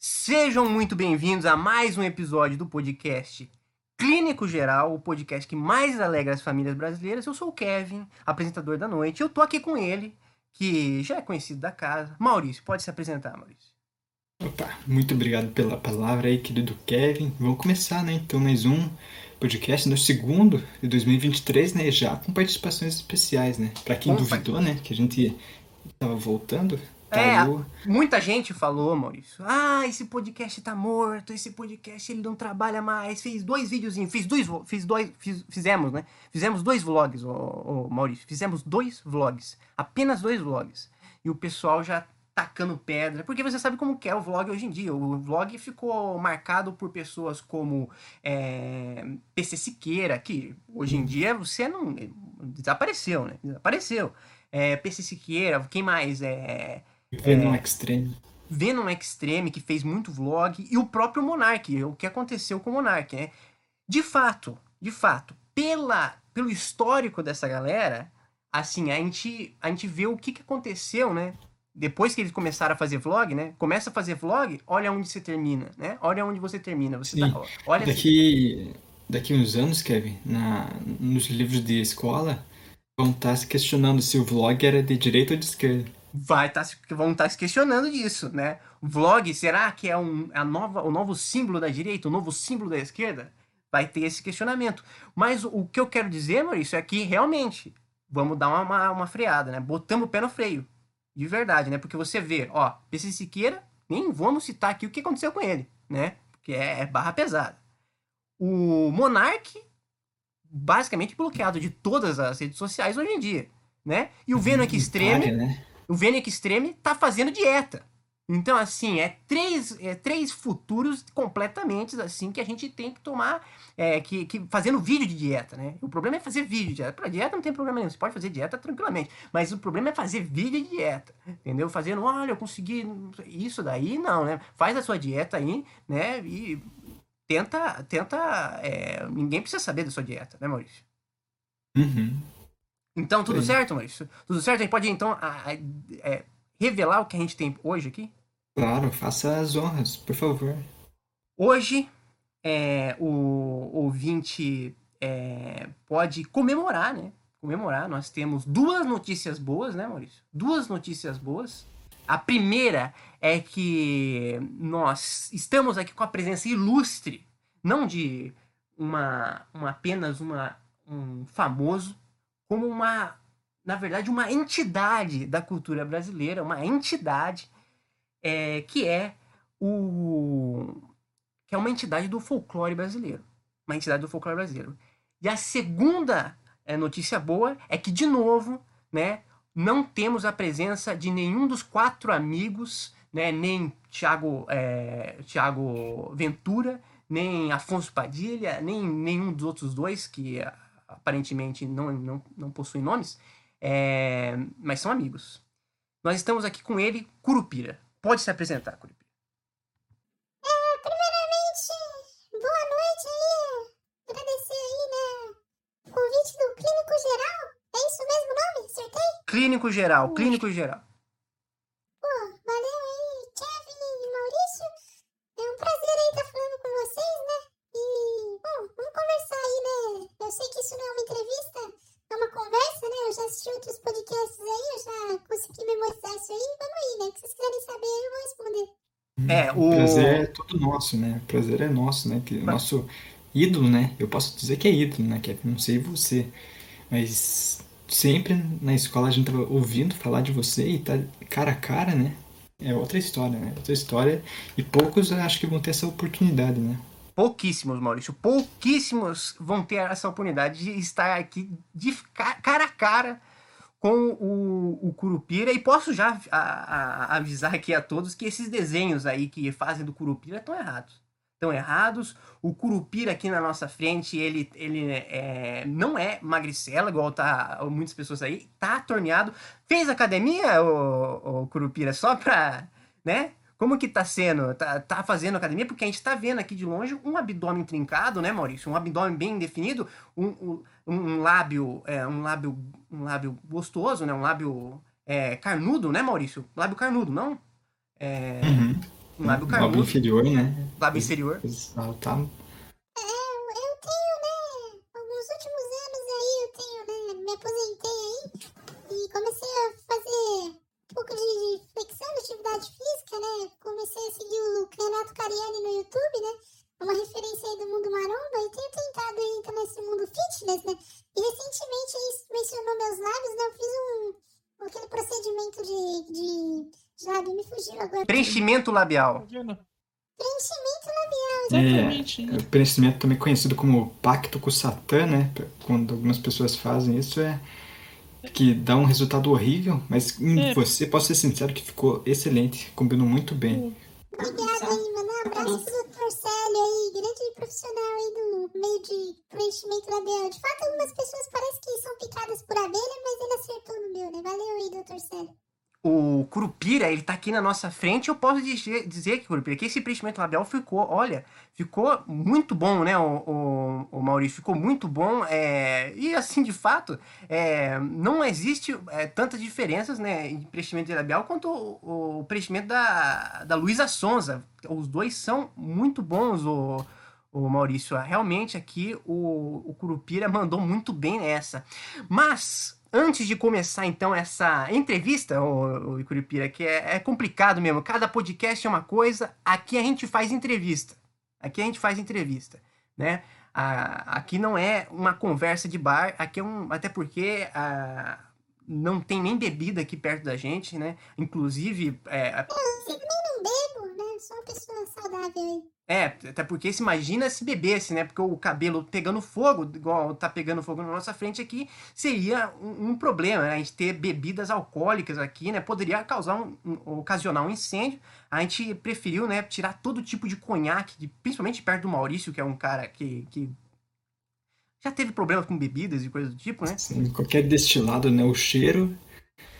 Sejam muito bem-vindos a mais um episódio do podcast Clínico Geral, o podcast que mais alegra as famílias brasileiras. Eu sou o Kevin, apresentador da noite. Eu tô aqui com ele, que já é conhecido da casa. Maurício, pode se apresentar, Maurício. Opa, muito obrigado pela palavra aí, querido Kevin. Vamos começar, né? Então, mais um podcast, no segundo de 2023, né? Já com participações especiais, né? Pra quem Opa. duvidou, né? Que a gente tava voltando. É, muita gente falou, Maurício. Ah, esse podcast tá morto, esse podcast ele não trabalha mais. Fez dois videozinhos, fiz dois, fiz dois, fiz- fizemos, né? Fizemos dois vlogs, ô, ô, Maurício. Fizemos dois vlogs, apenas dois vlogs. E o pessoal já tacando pedra, porque você sabe como que é o vlog hoje em dia. O vlog ficou marcado por pessoas como é, PC Siqueira, que hoje em dia você não desapareceu, né? Desapareceu. É, PC Siqueira, quem mais? É, Venom Extreme. Venom Extreme, que fez muito vlog, e o próprio Monark, o que aconteceu com o Monark, né? De fato, de fato, pela, pelo histórico dessa galera, assim, a gente, a gente vê o que, que aconteceu, né? Depois que eles começaram a fazer vlog, né? Começa a fazer vlog, olha onde você termina, né? Olha onde você termina. Você Sim. tá, olha Daqui, daqui uns anos, Kevin, na, nos livros de escola, vão estar se questionando se o vlog era de direita ou de esquerda. Vai tá, vão estar se questionando disso, né? Vlog, será que é um, a nova, o novo símbolo da direita, o novo símbolo da esquerda? Vai ter esse questionamento. Mas o, que eu quero dizer, Maurício, é que realmente vamos dar uma, uma, uma freada, né? Botamos o pé no freio. De verdade, né? Porque você vê, ó, PC Siqueira, nem vamos citar aqui o que aconteceu com ele, né? Porque é, é barra pesada. O Monark, basicamente bloqueado de todas as redes sociais hoje em dia, né? E o Venom Extreme, Pare, né? O Venek Extreme tá fazendo dieta. Então, assim, é três, é três futuros completamente assim que a gente tem que tomar, é, que, que fazendo vídeo de dieta, né? O problema é fazer vídeo de dieta. Pra dieta não tem problema nenhum, você pode fazer dieta tranquilamente. Mas o problema é fazer vídeo de dieta, entendeu? Fazendo, olha, eu consegui isso daí, não, né? Faz a sua dieta aí, né? E tenta, tenta, é, ninguém precisa saber da sua dieta, né, Maurício? Uhum. Então, tudo Sim. certo, Maurício? Tudo certo? A gente pode, então, a- a- é, revelar o que a gente tem hoje aqui? Claro, faça as honras, por favor. Hoje, é, o ouvinte é, pode comemorar, né? Comemorar. Nós temos duas notícias boas, né, Maurício? Duas notícias boas. A primeira é que nós estamos aqui com a presença ilustre, não de uma, uma apenas uma, um famoso, como uma, na verdade, uma entidade da cultura brasileira, uma entidade é, que é o que é uma entidade do folclore brasileiro, uma entidade do folclore brasileiro. E a segunda é, notícia boa é que de novo, né, não temos a presença de nenhum dos quatro amigos, né, nem Tiago é, Thiago Ventura, nem Afonso Padilha, nem nenhum dos outros dois que aparentemente não, não, não possuem nomes, é, mas são amigos. Nós estamos aqui com ele, Curupira. Pode se apresentar, Curupira. Primeiramente, boa noite aí. Agradecer aí, né? O convite do Clínico Geral. É isso mesmo o nome? Acertei? Clínico geral, clínico geral. Pô, valeu aí, Kevin e Maurício. É um prazer aí estar falando com vocês, né? E, bom, vamos conversar aí, né? Eu sei que isso não é uma entrevista, é uma conversa, né? Eu já assisti outros podcasts aí, eu já consegui memorizar isso aí. Vamos aí, né? O que vocês quiserem saber, eu vou responder. É, o- prazer é todo nosso, né? O prazer é nosso, né? Que nosso ídolo, né? Eu posso dizer que é ídolo, né? Que não sei você, mas sempre na escola a gente tava ouvindo falar de você e tá cara a cara, né? É outra história, né? Outra história e poucos acho que vão ter essa oportunidade, né? Pouquíssimos, Maurício. Pouquíssimos vão ter essa oportunidade de estar aqui de ca- cara a cara com o, o Curupira. E posso já a- a- avisar aqui a todos que esses desenhos aí que fazem do Curupira estão errados. Estão errados. O Curupira aqui na nossa frente, ele, ele é, não é magricela, igual tá muitas pessoas aí. Tá torneado. Fez academia, o, o Curupira, só pra, né? Como que tá sendo? Tá, tá fazendo academia? Porque a gente tá vendo aqui de longe um abdômen trincado, né, Maurício? Um abdômen bem definido, um, um, um lábio, é, um lábio, um lábio gostoso, né? Um lábio é, carnudo, né, Maurício? Lábio carnudo, não? É, Uhum. Um lábio Lábio carnudo, inferior, né? lábio inferior. Exaltar. É, eu, eu tenho, né? Alguns últimos anos aí eu tenho, né? Me aposentei aí e comecei a fazer um pouco de, de flexão de atividade física, né? Comecei a seguir o Renato Cariani no YouTube, né? Uma referência aí do mundo maromba e tenho tentado aí entrar nesse mundo fitness, né? E recentemente aí mencionou meus lábios, né? Eu fiz um aquele procedimento de, de, de lábio, me fugiu agora. Preenchimento labial. Preenchimento labial. Exatamente. É, o preenchimento também conhecido como pacto com Satã, né? Quando algumas pessoas fazem isso, é que dá um resultado horrível, mas em É. você, posso ser sincero, que ficou excelente, combinou muito bem. Obrigada aí, mano. Um abraço pro Dr. Célio aí, grande profissional aí do meio de preenchimento labial. De fato, algumas pessoas parecem que são picadas por abelha, mas ele acertou no meu, né? Valeu aí, Dr. Célio. O Curupira, ele tá aqui na nossa frente. Eu posso dizer, dizer que, Curupira, que esse preenchimento labial ficou, olha, ficou muito bom, né, o, o, o Maurício? Ficou muito bom. É, e assim, de fato, é, não existe é, tantas diferenças, né, em preenchimento labial quanto o, o preenchimento da, da Luísa Sonza. Os dois são muito bons, o, o Maurício. Realmente aqui o, o Curupira mandou muito bem nessa. Mas. Antes de começar, então, essa entrevista, o, Curupira, que é, é complicado mesmo. Cada podcast é uma coisa, aqui a gente faz entrevista. Aqui a gente faz entrevista, né? Ah, aqui não é uma conversa de bar, aqui é um. Até porque ah, não tem nem bebida aqui perto da gente, né? Inclusive, é, Eu Sou uma pessoa saudável aí. é, até porque se imagina se bebesse, né? Porque o cabelo pegando fogo, igual tá pegando fogo na nossa frente aqui, seria um, um problema, né? A gente ter bebidas alcoólicas aqui, né? Poderia causar um, um- ocasionar um incêndio. A gente preferiu, né, tirar todo tipo de conhaque, de- principalmente perto do Maurício, que é um cara que, que já teve problemas com bebidas e coisas do tipo, né? Assim, qualquer destilado, né? O cheiro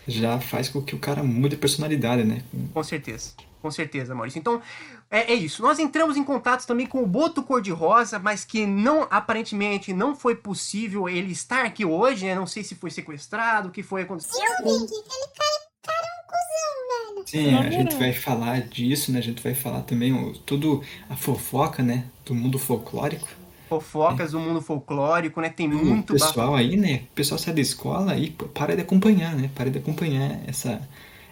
já faz com que o cara mude a personalidade, né? Com certeza. Com certeza, Maurício. Então, é, é isso. Nós entramos em contato também com o Boto Cor-de-Rosa, mas que não, aparentemente, não foi possível ele estar aqui hoje, né? Não sei se foi sequestrado, o que foi acontecido. Eu cara, cara é um cuzão, velho. Sim, Não, a gente vai falar disso, né? A gente vai falar também o, tudo a fofoca, né? Do mundo folclórico. Fofocas do mundo folclórico, né? Tem muito... o pessoal aí, né? O pessoal sai da escola e para de acompanhar, né? Para de acompanhar essa.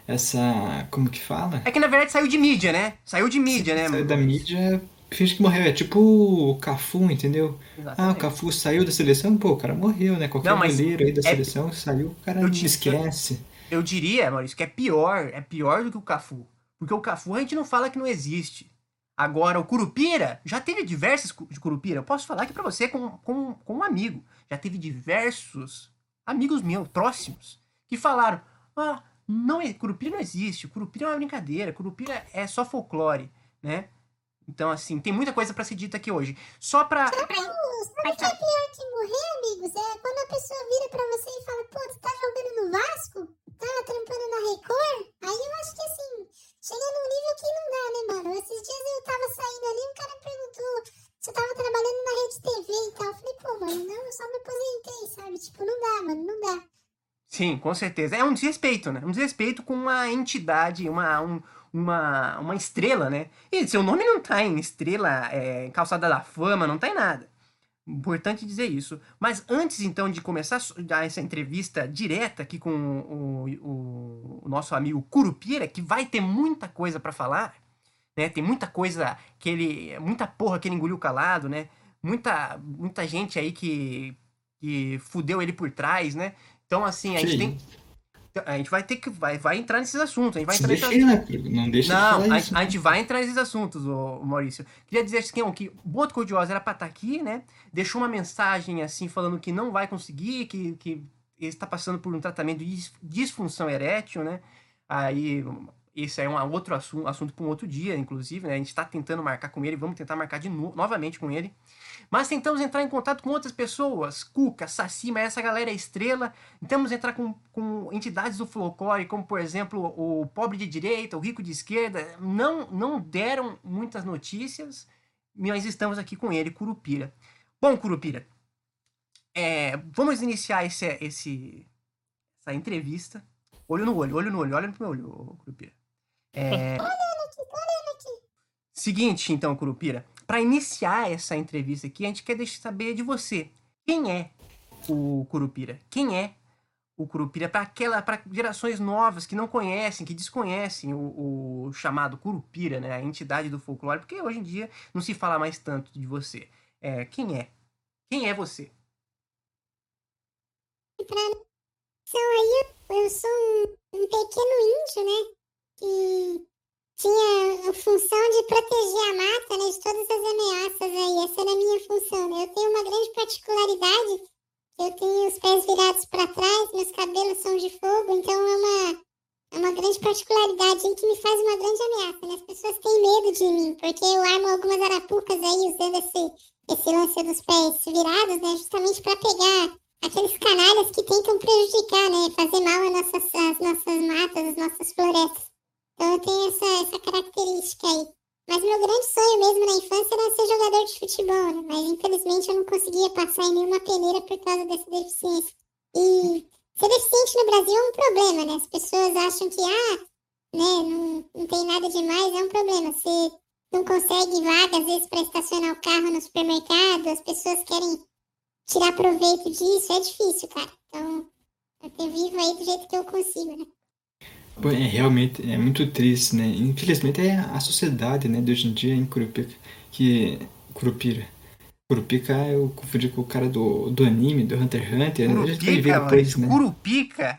Essa. Como que fala? É que, na verdade, saiu de mídia, né? Saiu de mídia, né? Saiu da mídia, finge que morreu. É tipo o Cafu, entendeu? Ah, o Exatamente. Cafu saiu da seleção, pô, o cara morreu, né? Qualquer Não, goleiro aí da é- seleção saiu, o cara Eu te- esquece. Eu diria, Maurício, que é pior, é pior do que o Cafu. Porque o Cafu a gente não fala que não existe. Agora, o Curupira, já teve diversos de Curupira. Eu posso falar aqui pra você com, com, com um amigo. Já teve diversos amigos meus, próximos, que falaram: Ah, não, é- Curupira não existe, Curupira é uma brincadeira, Curupira é só folclore, né? Então, assim, tem muita coisa pra ser dita aqui hoje. Só pra. Sabe o que é pior que morrer, amigos? É quando a pessoa vira pra você e fala, pô, tu tá jogando no Vasco? Tá trampando na Record? Aí eu acho que assim, chega num nível que não dá, né, mano? Esses dias eu tava saindo ali, um cara perguntou se eu tava trabalhando na Rede TV e tal. Eu falei, pô, mano, não, eu só me aposentei, sabe? Tipo, não dá, mano, não dá. Sim, com certeza. É um desrespeito, né? Um desrespeito com uma entidade, uma, um- uma, uma estrela, né? E seu nome não tá em estrela, é, calçada da fama, não tá em nada. Importante dizer isso. Mas antes, então, de começar essa entrevista direta aqui com o, o- o nosso amigo Curupira, que vai ter muita coisa pra falar, né? Tem muita coisa que ele. muita porra que ele engoliu calado, né? Muita, muita gente aí que, que fudeu ele por trás, né? Então, assim, a gente Sim. tem. A gente vai ter que. Vai, vai entrar nesses assuntos. A gente vai entrar nesses defina, né? não deixa de não, a, isso. a gente vai entrar nesses assuntos, ô, ô Maurício. Queria dizer assim, ó, que o Boto Cor-de-Rosa era pra estar aqui, né? Deixou uma mensagem, assim, falando que não vai conseguir, que, que ele está passando por um tratamento de dis- disfunção erétil, né? Aí, esse é um outro assunto, assunto para um outro dia, inclusive, né? A gente está tentando marcar com ele, vamos tentar marcar de no- novamente com ele. Mas tentamos entrar em contato com outras pessoas, Cuca, Saci, mas essa galera é estrela. Tentamos entrar com, com entidades do folclore, como por exemplo o pobre de direita, o rico de esquerda. Não, não deram muitas notícias, mas estamos aqui com ele, Curupira. Bom, Curupira, é, vamos iniciar esse, esse, essa entrevista. Olho no olho, olho no olho, olha no meu olho, Curupira. É. Seguinte, então, Curupira. Para iniciar essa entrevista aqui, a gente quer deixar saber de você. Quem é o Curupira? Quem é o Curupira para aquela para gerações novas que não conhecem, que desconhecem o, o, chamado Curupira, né, a entidade do folclore, porque hoje em dia não se fala mais tanto de você. É, quem é? Quem é você? Então aí eu sou um, um pequeno índio, né, que tinha a função de proteger a mata, né, de todas as ameaças aí. Essa era a minha função. Né? Eu tenho uma grande particularidade eu tenho os pés virados para trás, meus cabelos são de fogo, então é uma, é uma grande particularidade que me faz uma grande ameaça. Né? As pessoas têm medo de mim, porque eu armo algumas arapucas aí usando esse, esse lance dos pés virados, né? Justamente para pegar aqueles canalhas que tentam prejudicar, né? Fazer mal às nossas, às nossas matas, às nossas florestas. Então eu tenho essa, essa característica aí. Mas meu grande sonho mesmo na infância era ser jogador de futebol, né? Mas infelizmente eu não conseguia passar em nenhuma peneira por causa dessa deficiência. E ser deficiente no Brasil é um problema, né? As pessoas acham que, ah, né, não, não tem nada demais, é um problema. Você não consegue vaga, às vezes, para estacionar o carro no supermercado, as pessoas querem tirar proveito disso, é difícil, cara. Então, eu vivo aí do jeito que eu consigo, né? É realmente é muito triste, né? Infelizmente é a sociedade, né, de hoje em dia em Curupira, que Curupira. Curupira eu confundi com o cara do, do anime, do Hunter x Hunter, né? A gente vai ver depois, né? Curupica?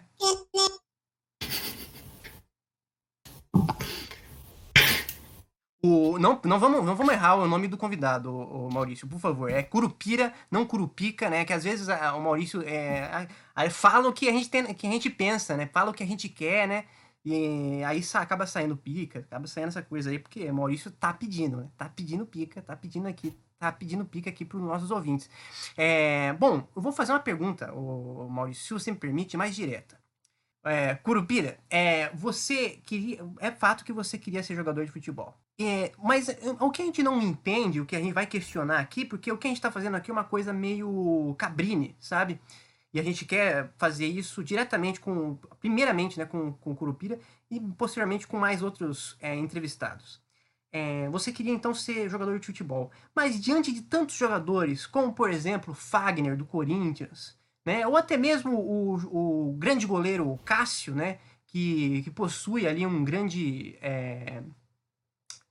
O, não, não, vamos, não vamos errar o nome do convidado, o, o, Maurício, por favor. É Curupira, não Curupica, né? Que às vezes a, o Maurício é, a, fala o que a gente tem, que a gente pensa, né? Fala o que a gente quer, né? E aí acaba saindo pica, acaba saindo essa coisa aí, porque Maurício tá pedindo, né? Tá pedindo pica, tá pedindo aqui, tá pedindo pica aqui para os nossos ouvintes. É, bom, eu vou fazer uma pergunta, o Maurício, se me permite, mais direta. É, Curupira, é, você queria. É fato que você queria ser jogador de futebol. É, mas o que a gente não entende, o que a gente vai questionar aqui, porque o que a gente está fazendo aqui é uma coisa meio cabrine, sabe? E a gente quer fazer isso diretamente com, primeiramente, né, com, com o Curupira e posteriormente com mais outros é, entrevistados. É, você queria então ser jogador de futebol, mas diante de tantos jogadores, como por exemplo Fagner do Corinthians, né, ou até mesmo o, o grande goleiro Cássio, né, que, que possui ali um grande, é,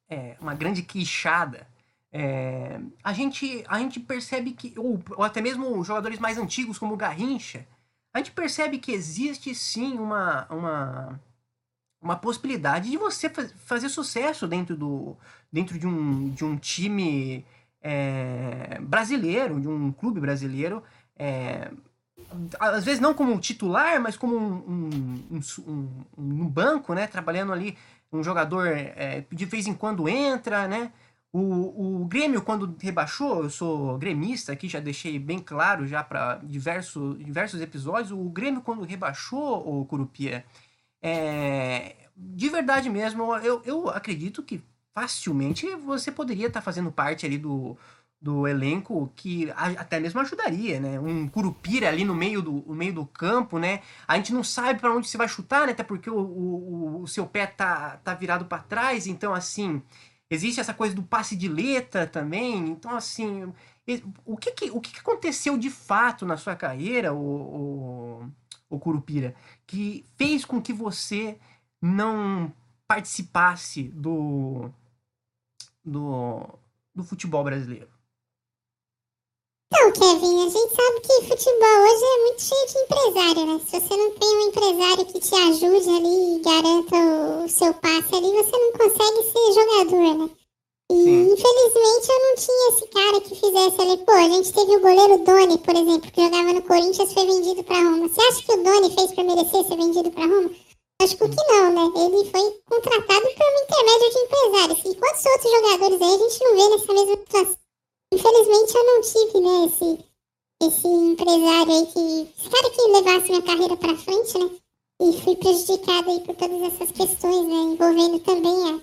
é uma grande queixada é, a, gente, a gente percebe que, ou, ou, até mesmo jogadores mais antigos como o Garrincha, a gente percebe que existe sim uma, uma, uma possibilidade de você faz, fazer sucesso dentro, do, dentro de, um, de um time é, brasileiro, de um clube brasileiro. É, às vezes não como titular, mas como um, um, um, um banco, né? Trabalhando ali, um jogador é, de vez em quando entra, né? O, o Grêmio, quando rebaixou, eu sou gremista aqui, já deixei bem claro já para diversos, diversos episódios. O Grêmio, quando rebaixou o Curupia, é, de verdade mesmo, eu, eu acredito que facilmente você poderia estar tá fazendo parte ali do, do elenco que até mesmo ajudaria, né? Um Curupira ali no meio do, no meio do campo, né? A gente não sabe para onde você vai chutar, né? Até porque o, o, o seu pé tá, tá virado para trás, então assim Existe essa coisa do passe de letra também. Então, assim, o que, que o que, que aconteceu de fato na sua carreira, o, o, o Curupira, que fez com que você não participasse do, do, do futebol brasileiro? Então, Kevin, a gente sabe que futebol hoje é muito cheio de empresário, né? Se você não tem um empresário que te ajude ali e garanta o seu passe ali, você não consegue ser jogador, né? E Sim. infelizmente eu não tinha esse cara que fizesse ali. Pô, a gente teve o goleiro Doni, por exemplo, que jogava no Corinthians foi vendido pra Roma. Você acha que o Doni fez pra merecer ser vendido pra Roma? Acho que não, né? Ele foi contratado por um intermédio de empresários. E quantos outros jogadores aí a gente não vê nessa mesma situação? Infelizmente eu não tive, né, esse, esse empresário aí que. Esse cara que levasse minha carreira pra frente, né? E fui prejudicada aí por todas essas questões, né? Envolvendo também a,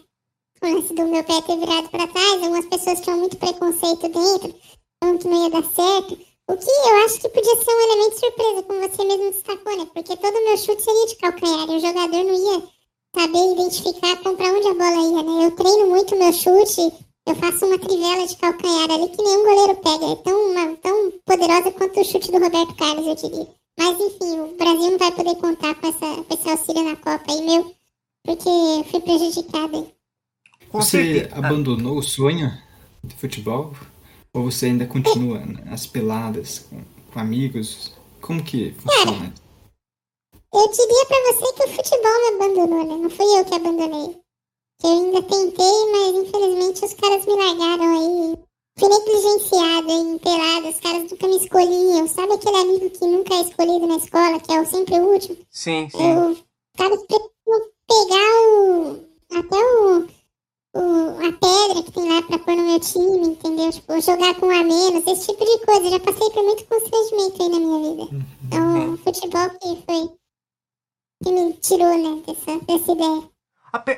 o lance do meu pé ter virado pra trás. Algumas pessoas tinham muito preconceito dentro, falando que não ia dar certo. O que eu acho que podia ser um elemento surpresa, como você mesmo destacou, né? Porque todo meu chute seria de calcanhar e o jogador não ia saber identificar para onde a bola ia, né? Eu treino muito meu chute, eu faço uma trivela de calcanhar ali que nenhum goleiro pega. É tão, uma, tão poderosa quanto o chute do Roberto Carlos, eu diria. Mas enfim, o Brasil não vai poder contar com, essa, com esse auxílio na Copa aí, meu, porque fui prejudicada. Você abandonou o sonho de futebol? Ou você ainda continua nas peladas com, com amigos? Como que funciona? eu diria pra você que o futebol me abandonou, né? Não fui eu que abandonei. Eu ainda tentei, mas infelizmente os caras me largaram aí. Fui negligenciada em pelada, os caras nunca me escolhiam. Sabe aquele amigo que nunca é escolhido na escola, que é o sempre o último? Sim, sim. Eu, preferiam pegar o. até o, o. a pedra que tem lá pra pôr no meu time, entendeu? Tipo, jogar com um a menos, esse tipo de coisa. Já passei por muito constrangimento aí na minha vida. Uhum. Então, o futebol que foi. que me tirou, né, dessa, dessa ideia.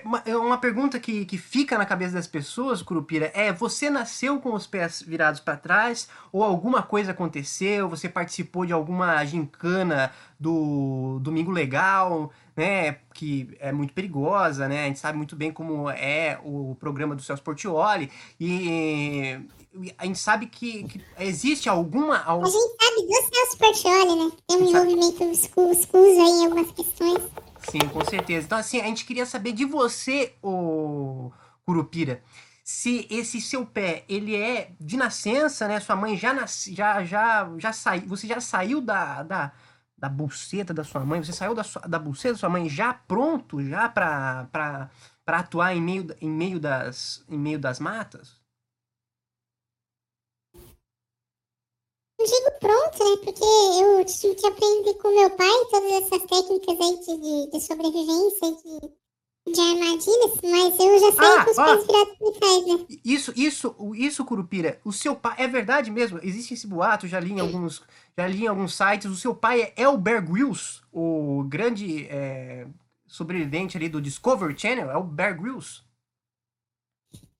Uma, é uma, pergunta que, que fica na cabeça das pessoas, Curupira, é: você nasceu com os pés virados para trás ou alguma coisa aconteceu? Você participou de alguma gincana do Domingo Legal, né? Que é muito perigosa, né? A gente sabe muito bem como é o programa do Celso Portioli e a gente sabe que, que existe alguma. A gente sabe do Celso Portioli, né? Tem um envolvimento escuso aí em algumas questões. Sim, com certeza. Então, assim, a gente queria saber de você, o Curupira, se esse seu pé, ele é de nascença, né? Sua mãe já nasce, já já já saiu, você já saiu da, da, da buceta da sua mãe, você saiu da, sua, da buceta da sua mãe já pronto já para atuar em meio em meio das em meio das matas? Digo pronto, né? Porque eu tive que aprender com meu pai todas essas técnicas aí de, de sobrevivência, de, de armadilhas, mas eu já saí ah, com os ah, pés virados de trás, né? Isso, isso, isso, Curupira, o seu pai, é verdade mesmo, existe esse boato, já li em alguns, já li em alguns sites, o seu pai é o Bear Grylls, o grande é, sobrevivente ali do Discovery Channel, é o Bear Grylls.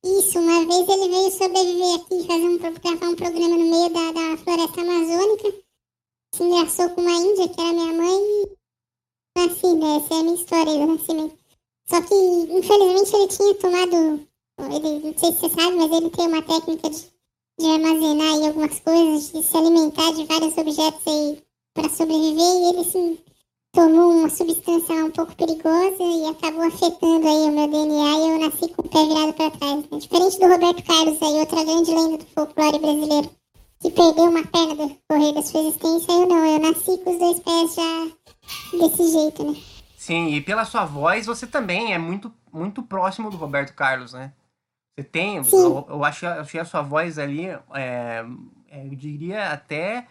Isso, uma vez ele veio sobreviver aqui, fazer um, gravar um programa no meio da, da floresta amazônica. Se engraçou com uma índia, que era minha mãe, e nasci, né? Essa é a minha história do nascimento. Só que, infelizmente, ele tinha tomado. Ele, não sei se você sabe, mas ele tem uma técnica de, de armazenar aí algumas coisas, de se alimentar de vários objetos aí para sobreviver, e ele se tomou uma substância um pouco perigosa e acabou afetando aí o meu DNA e eu nasci com o pé virado para trás. Né? Diferente do Roberto Carlos aí, outra grande lenda do folclore brasileiro, que perdeu uma perna do correr da sua existência, eu não, eu nasci com os dois pés já desse jeito, né? Sim, e pela sua voz, você também é muito, muito próximo do Roberto Carlos, né? Você tem, eu, eu achei, achei a sua voz ali, é, é, eu diria até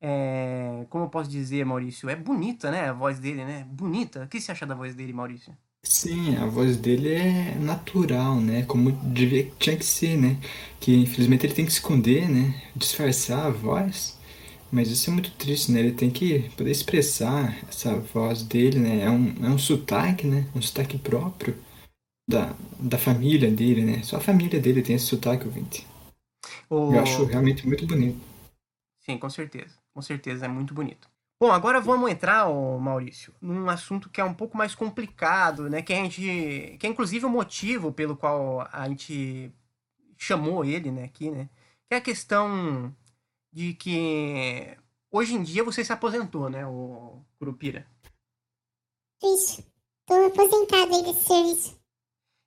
é, como eu posso dizer, Maurício? É bonita, né? A voz dele, né? Bonita. O que você acha da voz dele, Maurício? Sim, a voz dele é natural, né? Como devia, tinha que ser, né? Que infelizmente ele tem que esconder, né? Disfarçar a voz. Mas isso é muito triste, né? Ele tem que poder expressar essa voz dele, né? É um, é um sotaque, né? Um sotaque próprio da, da família dele, né? Só a família dele tem esse sotaque, ouvinte. O... Eu acho realmente muito bonito. Sim, com certeza com certeza é muito bonito. Bom, agora vamos entrar, oh, Maurício, num assunto que é um pouco mais complicado, né? Que a gente, que é inclusive o motivo pelo qual a gente chamou ele, né, aqui, né? Que é a questão de que hoje em dia você se aposentou, né, o Curupira? Isso. Tô aposentado aí desse serviço.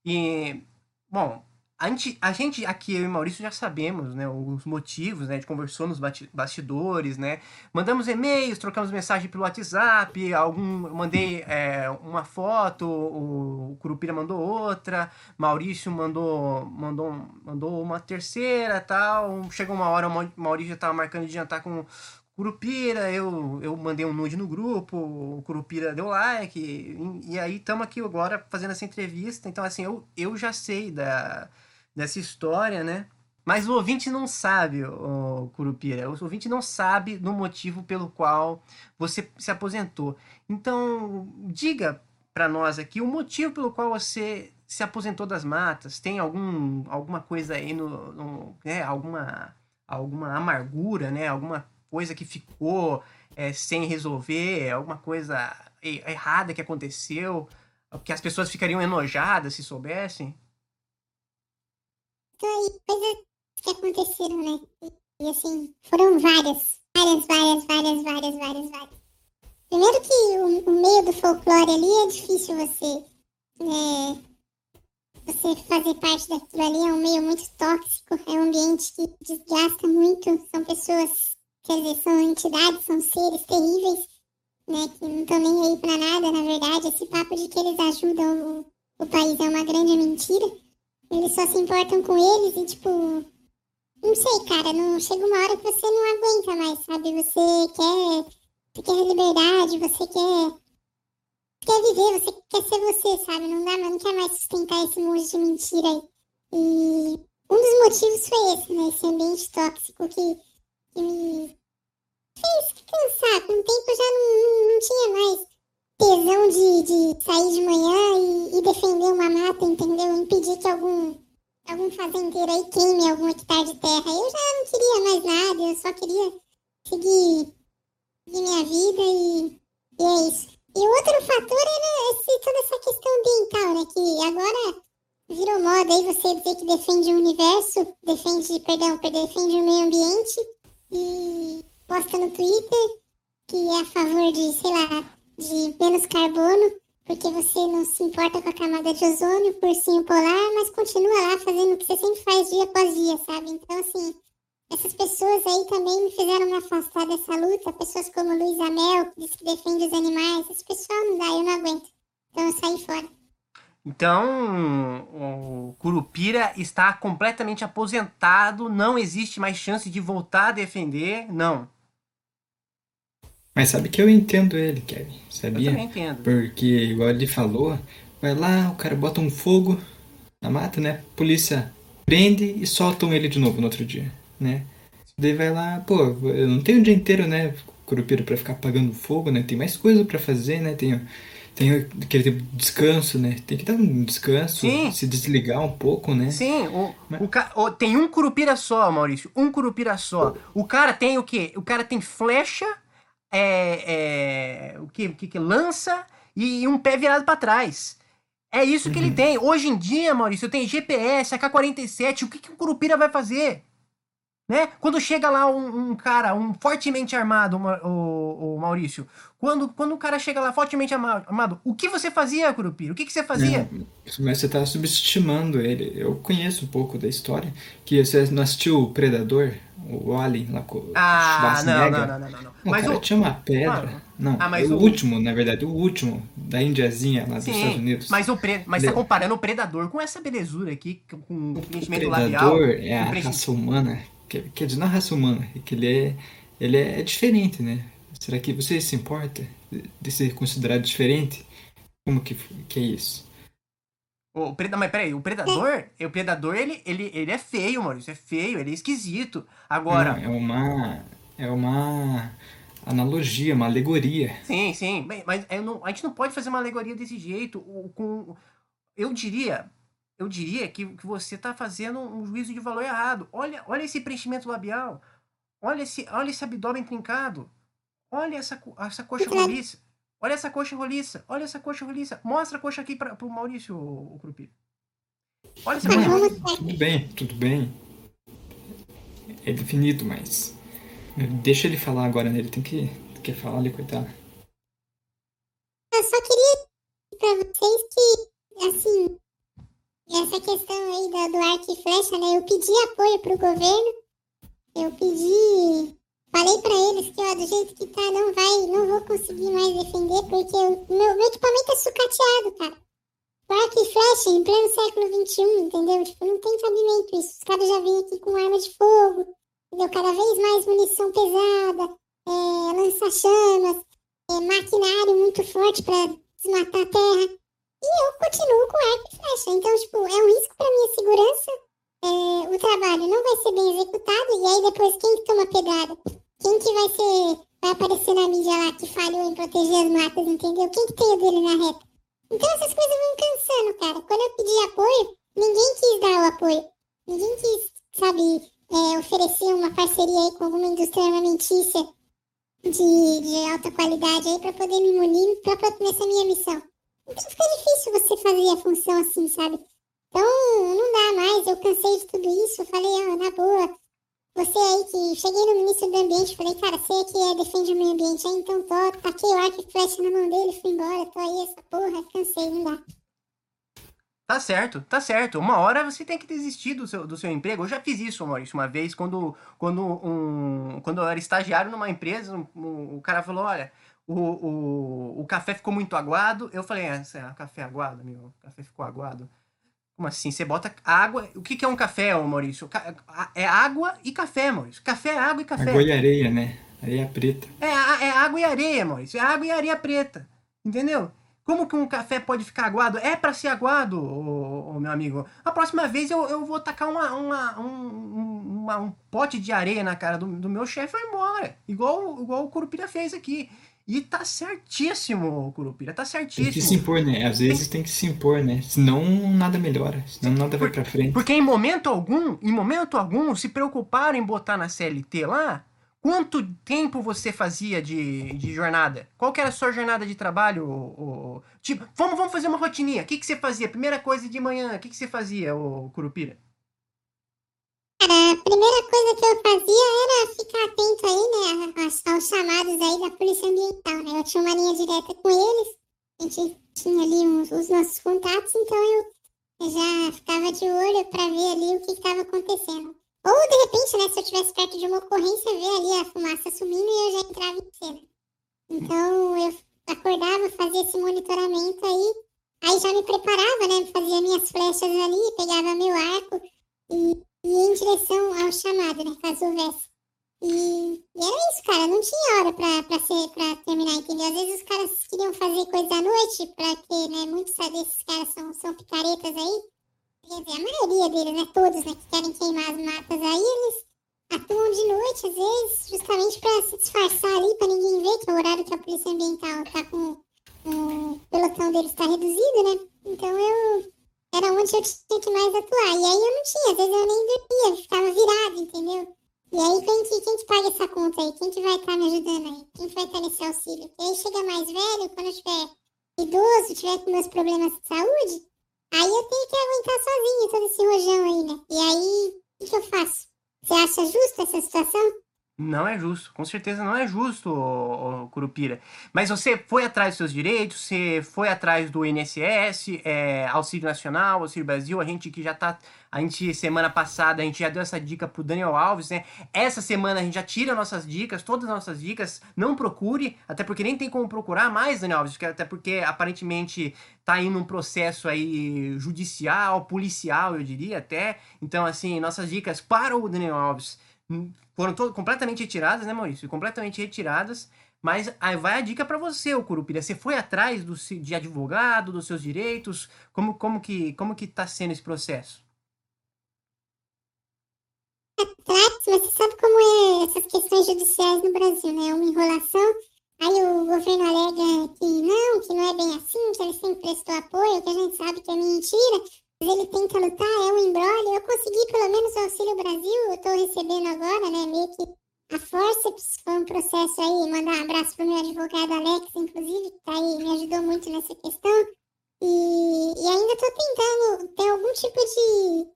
E, bom, a gente, a gente aqui, eu e Maurício, já sabemos, né, os motivos, né, a gente conversou nos bastidores, né, mandamos e-mails, trocamos mensagem pelo WhatsApp, algum, mandei é, uma foto, o, Curupira mandou outra, Maurício mandou, mandou, mandou uma terceira, tal, chegou uma hora, o Maurício já estava marcando de jantar com Curupira, eu, eu mandei um nude no grupo, o Curupira deu like, e, e aí estamos aqui agora fazendo essa entrevista, então assim, eu, eu já sei da dessa história, né? Mas o ouvinte não sabe, o Curupira. O ouvinte não sabe do motivo pelo qual você se aposentou. Então, diga para nós aqui o motivo pelo qual você se aposentou das matas. Tem algum, alguma coisa aí no, no né? alguma, alguma amargura, né? Alguma coisa que ficou é, sem resolver, alguma coisa errada que aconteceu, Porque as pessoas ficariam enojadas se soubessem. Então aí, coisas que aconteceram, né? E assim, foram várias. Várias, várias, várias, várias, várias, várias. Primeiro que o, o meio do folclore ali é difícil você. É, você fazer parte daquilo ali é um meio muito tóxico, é um ambiente que desgasta muito. São pessoas, quer dizer, são entidades, são seres terríveis, né? Que não estão nem aí pra nada, na verdade. Esse papo de que eles ajudam o, o país é uma grande mentira. Eles só se importam com eles e, tipo, não sei, cara, não chega uma hora que você não aguenta mais, sabe? Você quer, você quer liberdade, você quer quer viver, você quer ser você, sabe? Não dá, não quer mais sustentar esse monte de mentira aí. E um dos motivos foi esse, né? Esse ambiente tóxico que, que me fez cansar. Com o tempo eu já não, não, não tinha mais tesão de, de sair de manhã e, e, defender uma mata, entendeu? Impedir que algum, algum fazendeiro aí queime algum hectare de terra. Eu já não queria mais nada, eu só queria seguir, seguir minha vida e, e é isso. E o outro fator era esse, toda essa questão ambiental, né? Que agora virou moda aí você dizer que defende o universo, defende, perdão, defende o meio ambiente e posta no Twitter que é a favor de, sei lá, de menos carbono, porque você não se importa com a camada de ozônio, ursinho polar, mas continua lá fazendo o que você sempre faz dia após dia, sabe? Então, assim, essas pessoas aí também me fizeram me afastar dessa luta. Pessoas como Luiz Amel, que diz que defende os animais. Esse pessoal não dá, eu não aguento. Então eu saí fora. Então, o Curupira está completamente aposentado, não existe mais chance de voltar a defender, não. Mas sabe que eu entendo ele, Kevin, sabia? Eu também entendo. Porque, igual ele falou, vai lá, o cara bota um fogo na mata, né? Polícia prende e soltam ele de novo no outro dia né? Daí vai lá, pô, eu não tenho o dia inteiro, né, Curupira, pra ficar apagando fogo, né? Tem mais coisa para fazer, né? Tem, tem aquele tempo de descanso, né? Tem que dar um descanso, Sim. se desligar um pouco, né? Sim, o, Mas... o, o, tem um Curupira só, Maurício, um Curupira só. O cara tem o quê? O cara tem flecha, é, é, o que, que, que lança e um pé virado para trás. É isso que uhum. ele tem. Hoje em dia, Maurício, tem GPS, AK-47. O que, que o Curupira vai fazer? Né? Quando chega lá um, um cara, um fortemente armado, o, o, Maurício, quando, quando o cara chega lá fortemente armado, o que você fazia, Curupira? O que, que você fazia? Mas você tá subestimando ele. Eu conheço um pouco da história, que você não assistiu o Predador, o Alien lá com ah, não, não, não, não, não, não. O mas cara o... tinha uma pedra. Não, ah, mas o, o, último, na verdade, o último da Indiazinha lá Sim, dos Estados Unidos. Mas, o pre... mas tá comparando o Predador com essa belezura aqui, com o preenchimento labial. O Predador é a raça humana quer dizer, na raça humana, que ele é, ele é diferente, né? Será que você se importa de ser considerado diferente? Como que, que é isso? O predador, mas peraí, o predador, o predador ele, ele, ele é feio, Maurício, é feio, ele é esquisito. Agora. Não, é uma. É uma analogia, uma alegoria. Sim, sim. Mas não, a gente não pode fazer uma alegoria desse jeito. Com, eu diria, eu diria que, que você está fazendo um juízo de valor errado. Olha, olha esse preenchimento labial. Olha esse, olha esse abdômen trincado. Olha essa, essa coxa roliça. Olha essa coxa roliça. Olha essa coxa roliça. Mostra a coxa aqui para o Maurício, o, o Crupi. Olha essa coxa roliça. Tudo bem, tudo bem. É definido, mas. Deixa ele falar agora, né? Ele tem que, que falar ali, coitado. Eu só queria para vocês que, assim, essa questão aí do, do arco e flecha, né? Eu pedi apoio pro governo. Eu pedi. Falei pra eles que, ó, do jeito que tá, não vai, não vou conseguir mais defender, porque o meu, meu equipamento é sucateado, cara. O arco e flecha em pleno século XXI, entendeu? Tipo, não tem cabimento isso. Os caras já vêm aqui com arma de fogo, entendeu? Cada vez mais munição pesada, é, lança-chamas, é, maquinário muito forte pra desmatar a terra. E eu continuo com arco e flecha. Então, tipo, é um risco para minha segurança. É, o trabalho não vai ser bem executado. E aí, depois, quem que toma pedrada? Quem que vai ser. Vai aparecer na mídia lá que falhou em proteger as matas, entendeu? Quem que tem o dele na reta? Então, essas coisas vão cansando, cara. Quando eu pedi apoio, ninguém quis dar o apoio. Ninguém quis, sabe, é, oferecer uma parceria aí com alguma indústria armamentícia de, de alta qualidade aí para poder me munir pra, nessa minha missão. Então fica difícil você fazer a função assim, sabe? Então não dá mais, eu cansei de tudo isso, falei, ó, na boa, você aí que cheguei no ministro do ambiente, falei, cara, você que é, defende o meio ambiente, aí então tô, taquei o arco e flecha na mão dele, fui embora, tô aí, essa porra, cansei, não dá. Tá certo, tá certo. Uma hora você tem que desistir do seu, do seu emprego. Eu já fiz isso, Maurício, uma vez, quando, quando, um, quando eu era estagiário numa empresa, um, um, o cara falou, olha, o, o, o café ficou muito aguado. Eu falei, é, café aguado, meu, o café ficou aguado. Como assim? Você bota água. O que, que é um café, Maurício? É água e café, Maurício. Café é água e café. Água e areia, né? Areia preta. É, é água e areia, Maurício. É água e areia preta. Entendeu? Como que um café pode ficar aguado? É para ser aguado, ô, ô, meu amigo. A próxima vez eu, eu vou tacar uma, uma, um, uma, um pote de areia na cara do, do meu chefe e vai embora. Igual, igual o Curupira fez aqui. E tá certíssimo, Curupira, tá certíssimo. Tem que se impor, né? Às vezes tem que se impor, né? Senão nada melhora, senão nada vai pra frente. Porque em momento algum, em momento algum, se preocuparam em botar na CLT lá, quanto tempo você fazia de, de jornada? Qual que era a sua jornada de trabalho? Tipo, vamos, vamos fazer uma rotininha. O que, que você fazia? Primeira coisa de manhã, o que, que você fazia, o Curupira? Cara, a primeira coisa que eu fazia era ficar atento aí, né, aos, aos chamados aí da Polícia Ambiental, né? Eu tinha uma linha direta com eles, a gente tinha ali uns, os nossos contatos, então eu já ficava de olho para ver ali o que estava acontecendo. Ou, de repente, né, se eu estivesse perto de uma ocorrência, ver ali a fumaça subindo e eu já entrava em cena. Então, eu acordava, fazia esse monitoramento aí, aí já me preparava, né, fazia minhas flechas ali, pegava meu arco e e em direção ao chamado, né? Caso houvesse. E, e era isso, cara. Não tinha hora pra, pra, ser, pra terminar, entendeu? Às vezes os caras queriam fazer coisa à noite, pra ter, né? Muitos desses caras são, são picaretas aí. Quer dizer, a maioria deles, né? Todos, né? Que querem queimar as matas aí, eles atuam de noite, às vezes, justamente pra se disfarçar ali, pra ninguém ver que é o horário que a polícia ambiental tá com. O pelotão deles tá reduzido, né? Então eu era onde eu tinha que mais atuar. E aí eu não tinha, às vezes eu nem dormia, eu ficava virado, entendeu? E aí quem que, quem que paga essa conta aí? Quem que vai estar tá me ajudando aí? Quem que vai estar tá nesse auxílio? E aí chega mais velho, quando eu tiver idoso, tiver com meus problemas de saúde, aí eu tenho que aguentar sozinho todo esse rojão aí, né? E aí, o que, que eu faço? Você acha justa essa situação? Não é justo, com certeza não é justo, ô, ô, Curupira. Mas você foi atrás dos seus direitos, você foi atrás do INSS, é, Auxílio Nacional, Auxílio Brasil, a gente que já tá. A gente, semana passada, a gente já deu essa dica pro Daniel Alves, né? Essa semana a gente já tira nossas dicas, todas as nossas dicas. Não procure, até porque nem tem como procurar mais, Daniel Alves, até porque aparentemente tá indo um processo aí judicial, policial, eu diria até. Então, assim, nossas dicas para o Daniel Alves foram completamente retiradas, né, Maurício? Completamente retiradas. Mas aí vai a dica para você, o Curupira. Você foi atrás do, de advogado, dos seus direitos? Como, como que como que está sendo esse processo? Atrás, mas você sabe como é essas questões judiciais no Brasil, né? É uma enrolação. Aí o governo alega que não, que não é bem assim, que ele sempre prestou apoio, que a gente sabe que é mentira ele tenta lutar, é um embrólio. Eu consegui pelo menos o Auxílio Brasil, eu tô recebendo agora, né? Meio que a Forceps foi um processo aí, mandar um abraço pro meu advogado Alex, inclusive, que tá aí, me ajudou muito nessa questão. E, e ainda tô tentando ter algum tipo de,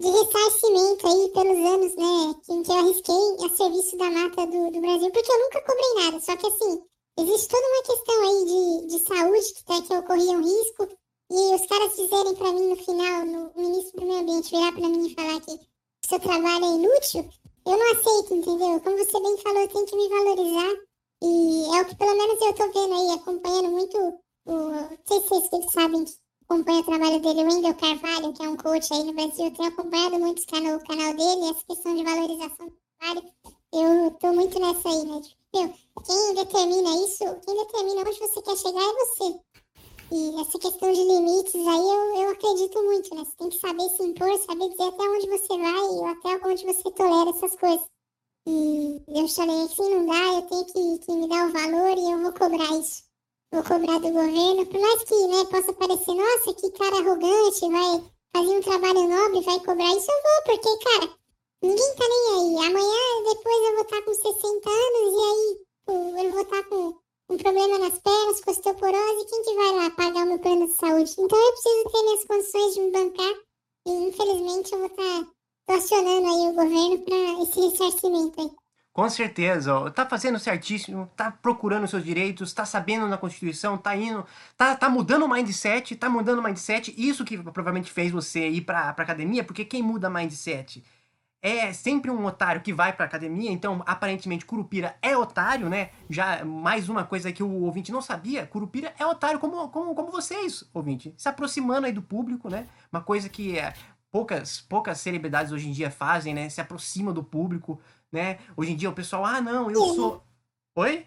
de ressarcimento aí pelos anos, né, que, que eu arrisquei a serviço da mata do, do Brasil, porque eu nunca cobrei nada, só que assim, existe toda uma questão aí de, de saúde que, tá, que ocorria um risco, e os caras dizerem para mim no final, no ministro do meio ambiente virar para mim e falar que seu trabalho é inútil, eu não aceito, entendeu? Como você bem falou, eu tenho que me valorizar. E é o que pelo menos eu tô vendo aí, acompanhando muito o. Não sei se vocês sabem que acompanha o trabalho dele, o Wendel Carvalho, que é um coach aí no Brasil. Eu tenho acompanhado muito o canal dele, essa questão de valorização do trabalho. Eu tô muito nessa aí, né? Tipo, quem determina isso, quem determina onde você quer chegar é você. E essa questão de limites aí eu, eu acredito muito, né? Você tem que saber se impor, saber dizer até onde você vai e até onde você tolera essas coisas. E eu falei assim, não dá, eu tenho que, que me dar o valor e eu vou cobrar isso. Vou cobrar do governo, por mais que né, possa parecer, nossa, que cara arrogante, vai fazer um trabalho nobre, vai cobrar isso, eu vou, porque, cara, ninguém tá nem aí. Amanhã, depois eu vou estar tá com 60 anos e aí eu vou estar tá com um problema nas pernas, com osteoporose, quem que vai lá pagar o meu plano de saúde? Então eu preciso ter minhas condições de me bancar e infelizmente eu vou estar tá, acionando aí o governo para esse ressarcimento aí. Com certeza, ó, tá fazendo certíssimo, tá procurando seus direitos, tá sabendo na Constituição, tá indo, tá, tá mudando o mindset, tá mudando o mindset, isso que provavelmente fez você ir pra, pra academia, porque quem muda mindset é sempre um otário que vai pra academia, então aparentemente Curupira é otário, né? Já mais uma coisa que o ouvinte não sabia, Curupira é otário como, como, como vocês, ouvinte, se aproximando aí do público, né? Uma coisa que é, poucas, poucas celebridades hoje em dia fazem, né? Se aproxima do público, né? Hoje em dia o pessoal, ah, não, eu sou. Oi?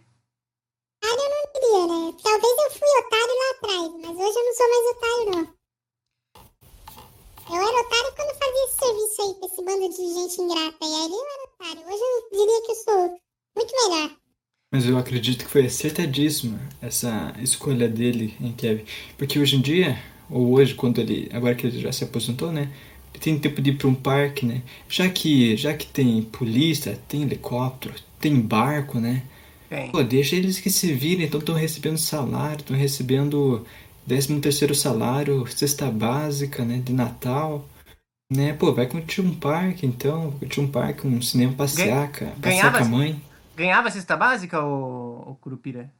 Ah, eu não diria, né? Talvez eu fui otário lá atrás, mas hoje eu não sou mais otário, não. Eu era otário quando fazia esse serviço aí pra esse bando de gente ingrata. E aí eu era otário. Hoje eu diria que eu sou muito melhor. Mas eu acredito que foi acertadíssima essa escolha dele em Kevin. Porque hoje em dia, ou hoje, quando ele. Agora que ele já se aposentou, né? Ele tem tempo de ir para um parque, né? Já que, já que tem polícia, tem helicóptero, tem barco, né? Pô, deixa eles que se virem, então estão recebendo salário, estão recebendo 13 terceiro salário, cesta básica, né, de Natal. Né, pô, vai curtir um parque então, curtir um parque, um cinema passear, cara, passear com a mãe. Ganhava cesta básica, ou, Curupira?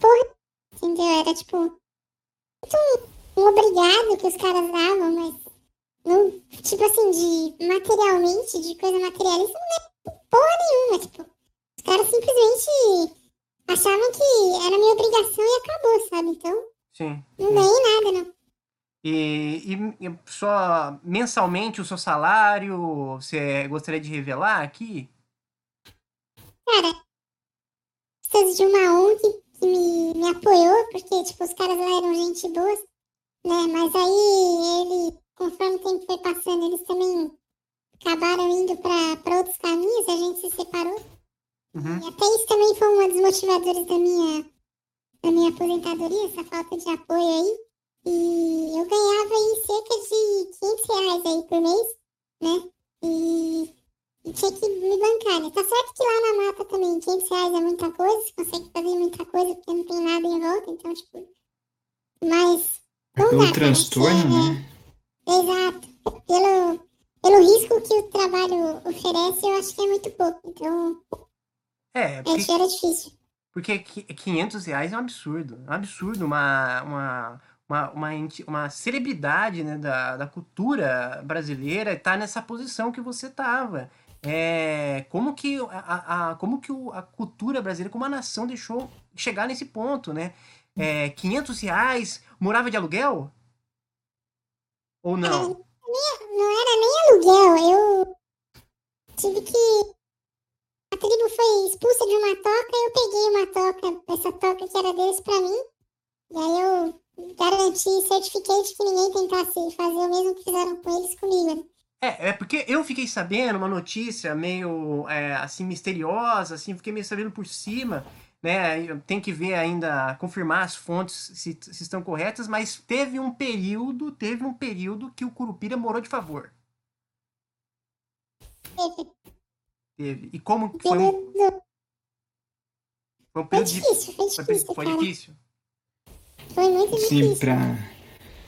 Porra, entendeu? Era tipo, muito um obrigado que os caras davam, mas não, tipo assim, de materialmente, de coisa materialista, não é porra nenhuma, tipo, os caras simplesmente achavam que era minha obrigação e acabou, sabe? Então, sim, não ganhei nada, não. E, e, e, só mensalmente o seu salário, você gostaria de revelar aqui? Cara, preciso de uma ONG que me, me apoiou, porque, tipo, os caras lá eram gente boa, né? Mas aí ele, conforme o tempo foi passando, eles também acabaram indo para outros caminhos, a gente se separou. Uhum. E até isso também foi um dos motivadores da minha, da minha aposentadoria, essa falta de apoio aí. E eu ganhava aí cerca de 500 reais aí por mês, né? E, e tinha que me bancar, né? Tá certo que lá na mata também 500 reais é muita coisa, você consegue fazer muita coisa porque não tem nada em volta, então, tipo... Mas... É pelo transtorno, né? Exato. Pelo, pelo risco que o trabalho oferece, eu acho que é muito pouco, então... É, porque, era difícil. Porque 500 reais é um absurdo. É um absurdo uma, uma, uma, uma, uma celebridade né, da, da cultura brasileira estar tá nessa posição que você estava. É, como que, a, a, como que a cultura brasileira, como a nação deixou chegar nesse ponto, né? É, 500 reais, morava de aluguel? Ou não? É, não era nem aluguel, eu tive que a tribo foi expulsa de uma toca, eu peguei uma toca, essa toca que era deles pra mim. E aí eu garanti, certifiquei de que ninguém tentasse fazer o mesmo que fizeram com eles comigo. É, é porque eu fiquei sabendo uma notícia meio é, assim misteriosa, assim, fiquei meio sabendo por cima, né? Tem que ver ainda, confirmar as fontes se, se estão corretas, mas teve um período, teve um período que o Curupira morou de favor. Teve. E como foi um. Foi um período difícil, foi difícil. Foi, difícil. Foi muito Sim, difícil. pra,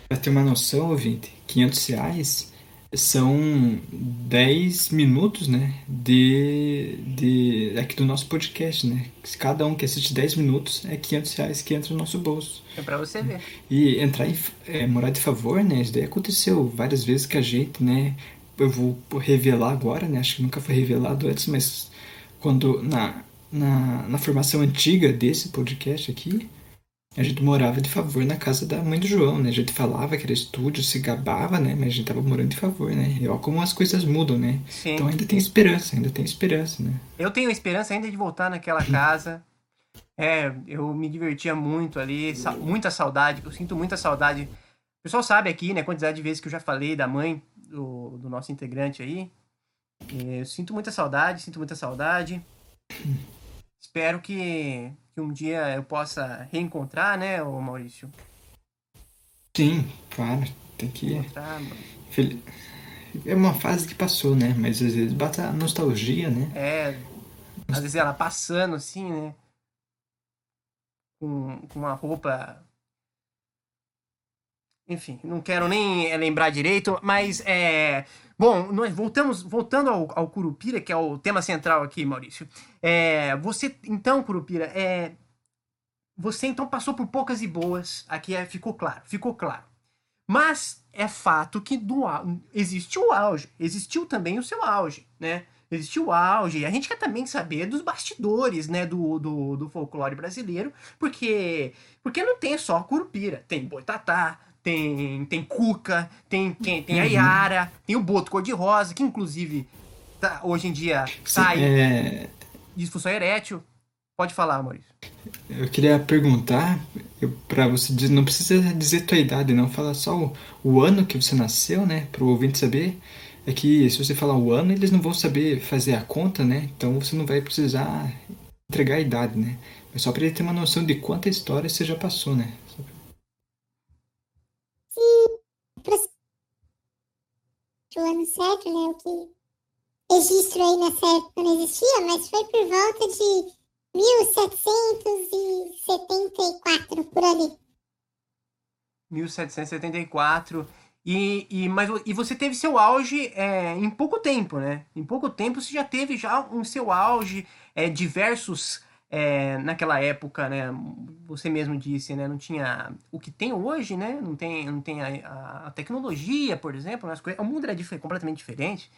pra ter uma noção, ouvinte, 500 reais são 10 minutos, né, de, de aqui do nosso podcast, né? Cada um que assiste 10 minutos é 500 reais que entra no nosso bolso. É pra você ver. E entrar em é, morar de favor, né, isso daí aconteceu várias vezes que a gente, né, eu vou revelar agora, né? Acho que nunca foi revelado antes, mas quando na, na, na formação antiga desse podcast aqui, a gente morava de favor na casa da mãe do João, né? A gente falava que era estúdio, se gabava, né? Mas a gente tava morando de favor, né? E olha como as coisas mudam, né? Sim. Então ainda tem esperança, ainda tem esperança, né? Eu tenho esperança ainda de voltar naquela casa. É, eu me divertia muito ali, muita saudade, eu sinto muita saudade. O pessoal sabe aqui, né, quantidade de vezes que eu já falei da mãe do, do nosso integrante aí. Eu sinto muita saudade, sinto muita saudade. Espero que, que um dia eu possa reencontrar, né, o Maurício? Sim, claro, tem que. É uma fase que passou, né? Mas às vezes bate a nostalgia, né? É. Às vezes ela passando assim, né? com, com uma roupa. Enfim, não quero nem é, lembrar direito, mas é. Bom, nós voltamos, voltando ao, ao Curupira, que é o tema central aqui, Maurício. É, você, então, Curupira, é, você então passou por poucas e boas, aqui é, ficou claro, ficou claro. Mas é fato que do, existe o auge, existiu também o seu auge, né? Existiu o auge. A gente quer também saber dos bastidores, né, do, do, do folclore brasileiro, porque porque não tem só Curupira, tem Boitatá, tem, tem Cuca, tem, tem, tem a uhum. Yara, tem o Boto Cor-de-Rosa, que inclusive tá, hoje em dia sai é... disfunção erétil. Pode falar, Maurício. Eu queria perguntar para você dizer, não precisa dizer tua idade, não. Fala só o, o ano que você nasceu, né? Para o ouvinte saber. É que se você falar o ano, eles não vão saber fazer a conta, né? Então você não vai precisar entregar a idade, né? Mas só para ele ter uma noção de quanta história você já passou, né? O ano certo, né? O que registro aí nessa época não existia, mas foi por volta de 1774, por ali. 1774. E, e, mas, e você teve seu auge é, em pouco tempo, né? Em pouco tempo você já teve já um seu auge, é, diversos é, naquela época, né? Você mesmo disse, né? Não tinha o que tem hoje, né? Não tem, não tem a, a tecnologia, por exemplo, as coisas, o mundo era completamente diferente.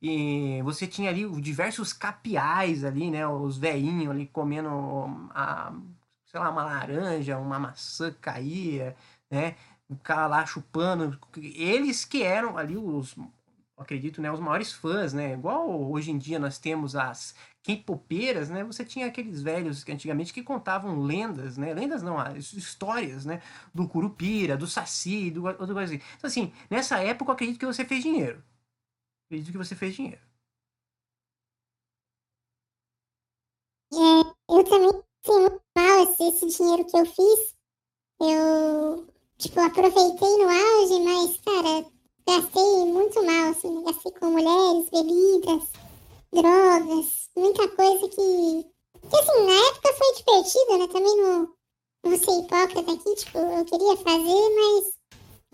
E você tinha ali diversos capiais ali, né? Os veinhos ali comendo a, sei lá, uma laranja, uma maçã caía, né? O cara lá chupando. Eles que eram ali os, acredito, né? Os maiores fãs, né? Igual hoje em dia nós temos as K-popeiras, né? Você tinha aqueles velhos que antigamente que contavam lendas, né? Lendas não, as histórias, né? Do Curupira, do Saci, do outra coisa assim. Então, assim, nessa época eu acredito que você fez dinheiro. Acredito que você fez dinheiro. É, eu também tenho muito mal esse dinheiro que eu fiz. Eu, tipo, aproveitei no auge, mas, cara, gastei muito mal, assim. Gastei com mulheres, bebidas, drogas, muita coisa que. Que, assim, na época foi divertida, né? Também não, não ser hipócrita aqui, tipo, eu queria fazer, mas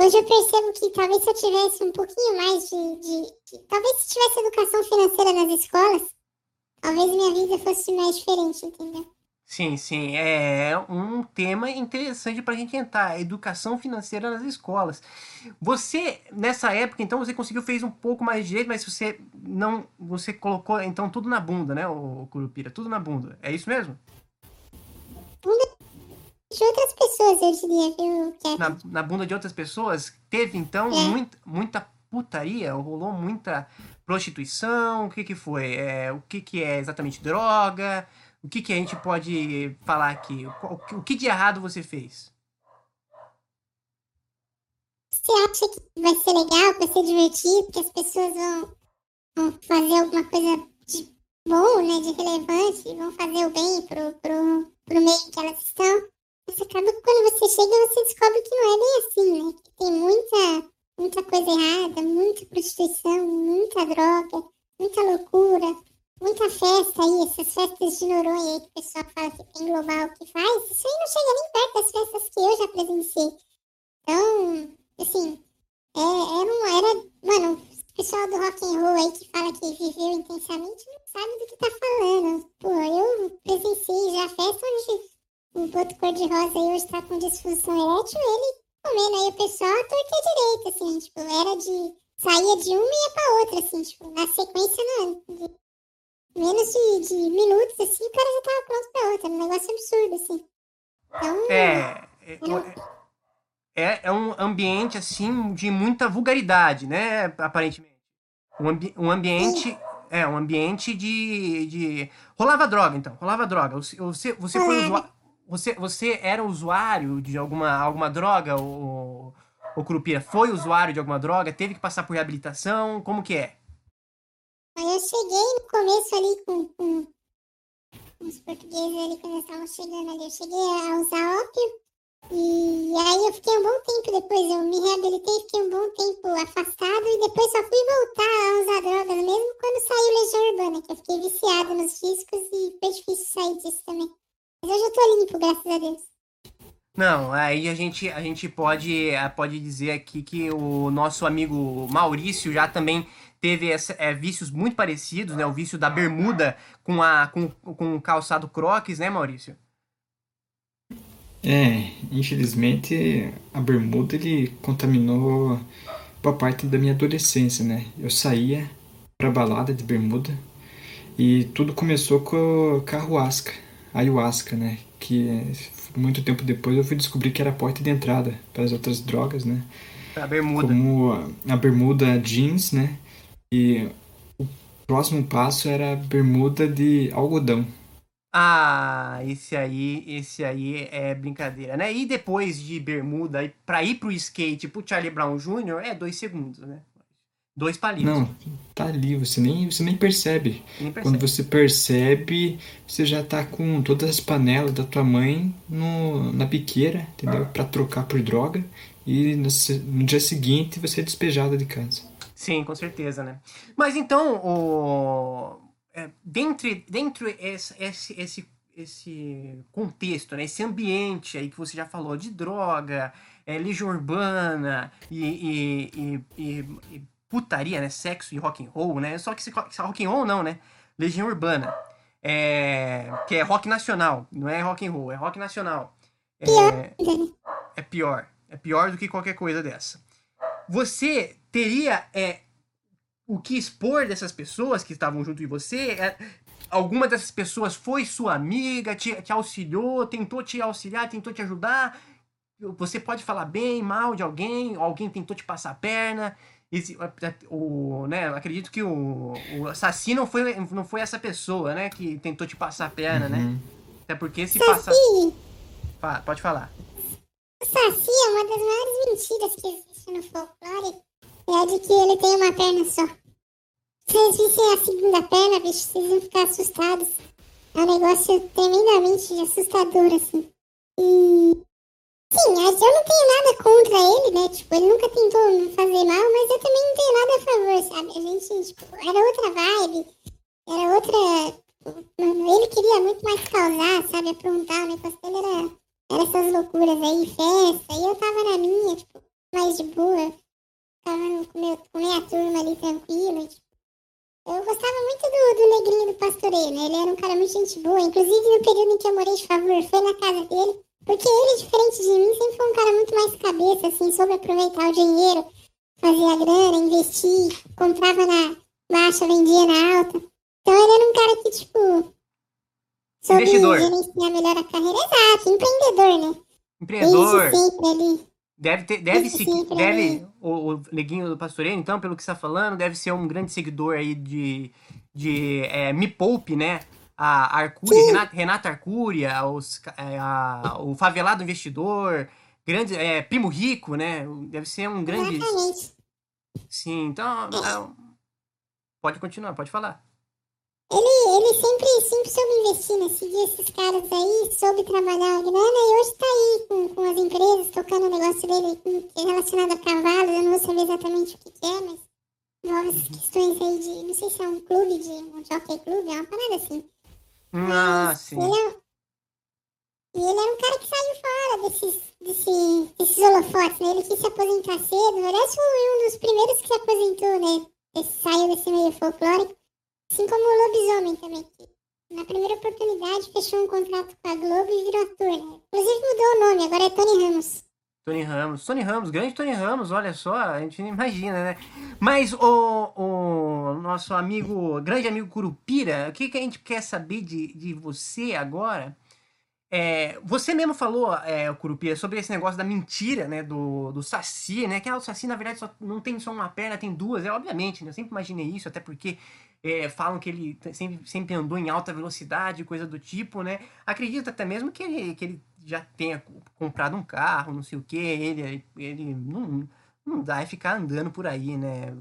Hoje eu percebo que talvez se eu tivesse um pouquinho mais de, de, de, Talvez se tivesse educação financeira nas escolas, talvez minha vida fosse mais diferente, entendeu? Sim, sim. É um tema interessante para a gente entrar. Educação financeira nas escolas. Você, nessa época, então, você conseguiu, fez um pouco mais de direito, mas você não. Você colocou, então, tudo na bunda, né, o Curupira? Tudo na bunda. É isso mesmo? Bunda de outras pessoas, eu diria, viu, Kevin? Na, na bunda de outras pessoas? Teve, então, é. muita, muita putaria? Rolou muita prostituição? O que que foi? É, o que que é exatamente droga? O que que a gente pode falar aqui? O, que de errado você fez? Você acha que vai ser legal, vai ser divertido, que as pessoas vão, vão fazer alguma coisa de bom, né, de relevante, vão fazer o bem pro, pro, pro meio que elas estão? Mas acaba que quando você chega, você descobre que não é bem assim, né? Que tem muita, muita coisa errada, muita prostituição, muita droga, muita loucura, muita festa aí, essas festas de Noronha aí que o pessoal fala que tem global que faz, isso aí não chega nem perto das festas que eu já presenciei. Então, assim, é, era, um, era, mano, o pessoal do rock and roll aí que fala que viveu intensamente não sabe do que tá falando. Pô, eu presenciei já festa onde o boto cor-de-rosa aí hoje tá com disfunção erétil, ele comendo aí o pessoal torta direito, assim, tipo, era de. saía de uma e ia pra outra, assim, tipo, na sequência, não. Menos de, de, minutos, assim, o cara já tava pronto pra outra. Um negócio absurdo, assim. Então. É. É, é, é um ambiente, assim, de muita vulgaridade, né? Aparentemente. Um, ambi um ambiente. Sim. É, um ambiente de, de. Rolava droga, então. Rolava droga. Você, você, você foi usuário. Você, você era usuário de alguma, alguma droga, ou, ou Curupira? Foi usuário de alguma droga? Teve que passar por reabilitação? Como que é? Eu cheguei no começo ali com, com os portugueses ali, quando eles estavam chegando ali. Eu cheguei a usar ópio. E aí eu fiquei um bom tempo depois, eu me reabilitei, fiquei um bom tempo afastado e depois só fui voltar a usar drogas, mesmo quando saiu Legião Urbana, que eu fiquei viciada nos discos e foi difícil sair disso também. Mas hoje eu tô limpo, graças a Deus. Não, aí a gente, a gente pode, eh, pode dizer aqui que o nosso amigo Maurício já também teve essa, é, vícios muito parecidos, né? O vício da bermuda com, a, com, com o calçado crocs, né, Maurício? É, infelizmente a bermuda ele contaminou boa parte da minha adolescência, né? Eu saía pra balada de bermuda e tudo começou com a carruasca, ayahuasca, né? Que muito tempo depois eu fui descobrir que era a porta de entrada para as outras drogas, né? A bermuda. Como a, a bermuda jeans, né? E o próximo passo era bermuda de algodão. Ah, esse aí, esse aí é brincadeira, né? E depois de bermuda, pra ir pro skate, pro Charlie Brown Jr., é dois segundos, né? Dois palitos. Não, tá ali, você nem, você nem percebe. Nem percebe. Quando você percebe, você já tá com todas as panelas da tua mãe no, na biqueira, entendeu? Pra trocar por droga. E no, no dia seguinte você é despejado de casa. Sim, com certeza, né? Mas então, o... é, dentro, dentro esse, esse, esse, esse contexto, né? Esse ambiente aí que você já falou de droga, é, legião urbana e, e, e, e- putaria, né? Sexo e rock and roll, né? Só que ro- esse rock and roll não, né? Legião urbana. É, que é rock nacional, não é rock and roll, é rock nacional. É, é pior. É pior do que qualquer coisa dessa. Você teria é, o que expor dessas pessoas que estavam junto de você? É, alguma dessas pessoas foi sua amiga, te, te auxiliou, tentou te auxiliar, tentou te ajudar? Você pode falar bem, mal de alguém, alguém tentou te passar a perna. Esse- o, né, acredito que o, o assassino não foi, não foi essa pessoa, né, que tentou te passar a perna, né? Uhum. Até porque se passa. Saci, Fa- Pode falar. o Saci é uma das maiores mentiras que existe no folclore. É de que ele tem uma perna só. Se vocês vissem a segunda perna, bicho, vocês iam ficar assustados. É um negócio tremendamente assustador, assim. E. Sim, eu não tenho nada contra ele, né? Tipo, ele nunca tentou fazer mal, mas eu também não tenho nada a favor, sabe? A gente, tipo, era outra vibe, era outra. Mano, ele queria muito mais causar, sabe? Aprontar, o negócio dele era, era essas loucuras aí, festa, e eu tava na minha, tipo, mais de boa. Tava com, meu, com minha turma ali tranquilo, e, tipo, eu gostava muito do, do negrinho do pastoreio, né? Ele era um cara muito gente boa. Inclusive, no período em que eu morei de favor, foi na casa dele. Porque ele, diferente de mim, sempre foi um cara muito mais cabeça, assim, soube aproveitar o dinheiro, fazer a grana, investir, comprava na baixa, vendia na alta. Então ele era um cara que, tipo, soube Investidor. gerenciar melhor a carreira. Exato, empreendedor, né? Empreendedor. Desde sempre ali. Deve ter, deve se, deve, o, o Neguinho do Pastoreiro, então, pelo que você está falando, deve ser um grande seguidor aí de, de é, Me Poupe, né? A Arcúria, Renata, Renata Arcúria, os, é, a- o Favelado Investidor, grande, é, Primo Rico, né? Deve ser um grande... Exatamente. Sim, então... é um- pode continuar, pode falar. Ele, ele sempre, sempre soube investir, né? Seguir esses caras aí, soube trabalhar a grana e hoje tá aí com, com as empresas, tocando o negócio dele relacionado a cavalos. Eu não vou saber exatamente o que, que é, mas envolve essas questões aí de. Não sei se é um clube de. um jockey clube, é uma parada assim. Ah, Mas sim. Ele é, e ele era um cara que saiu fora desses, desse, desses holofotes, né? Ele quis se aposentar cedo. Verdade, foi um dos primeiros que se aposentou, né? Esse, saiu desse meio folclórico. Assim como o Lobisomem também. que Na primeira oportunidade, fechou um contrato com a Globo e virou ator, né? Inclusive mudou o nome, agora é Tony Ramos. Tony Ramos. Tony Ramos, grande Tony Ramos, olha só, a gente não imagina, né? Mas o, o nosso amigo, grande amigo Curupira, o que, que a gente quer saber de, de você agora? É, você mesmo falou, é, Curupira, sobre esse negócio da mentira, né? Do, do Saci, né? Que ah, o Saci, na verdade, só, não tem só uma perna, tem duas. É, obviamente, né? Eu sempre imaginei isso, até porque é, falam que ele sempre, sempre andou em alta velocidade, coisa do tipo, né? Acredito até mesmo que ele, que ele já tenha co- comprado um carro, não sei o que, ele, ele não, não dá é ficar andando por aí, né?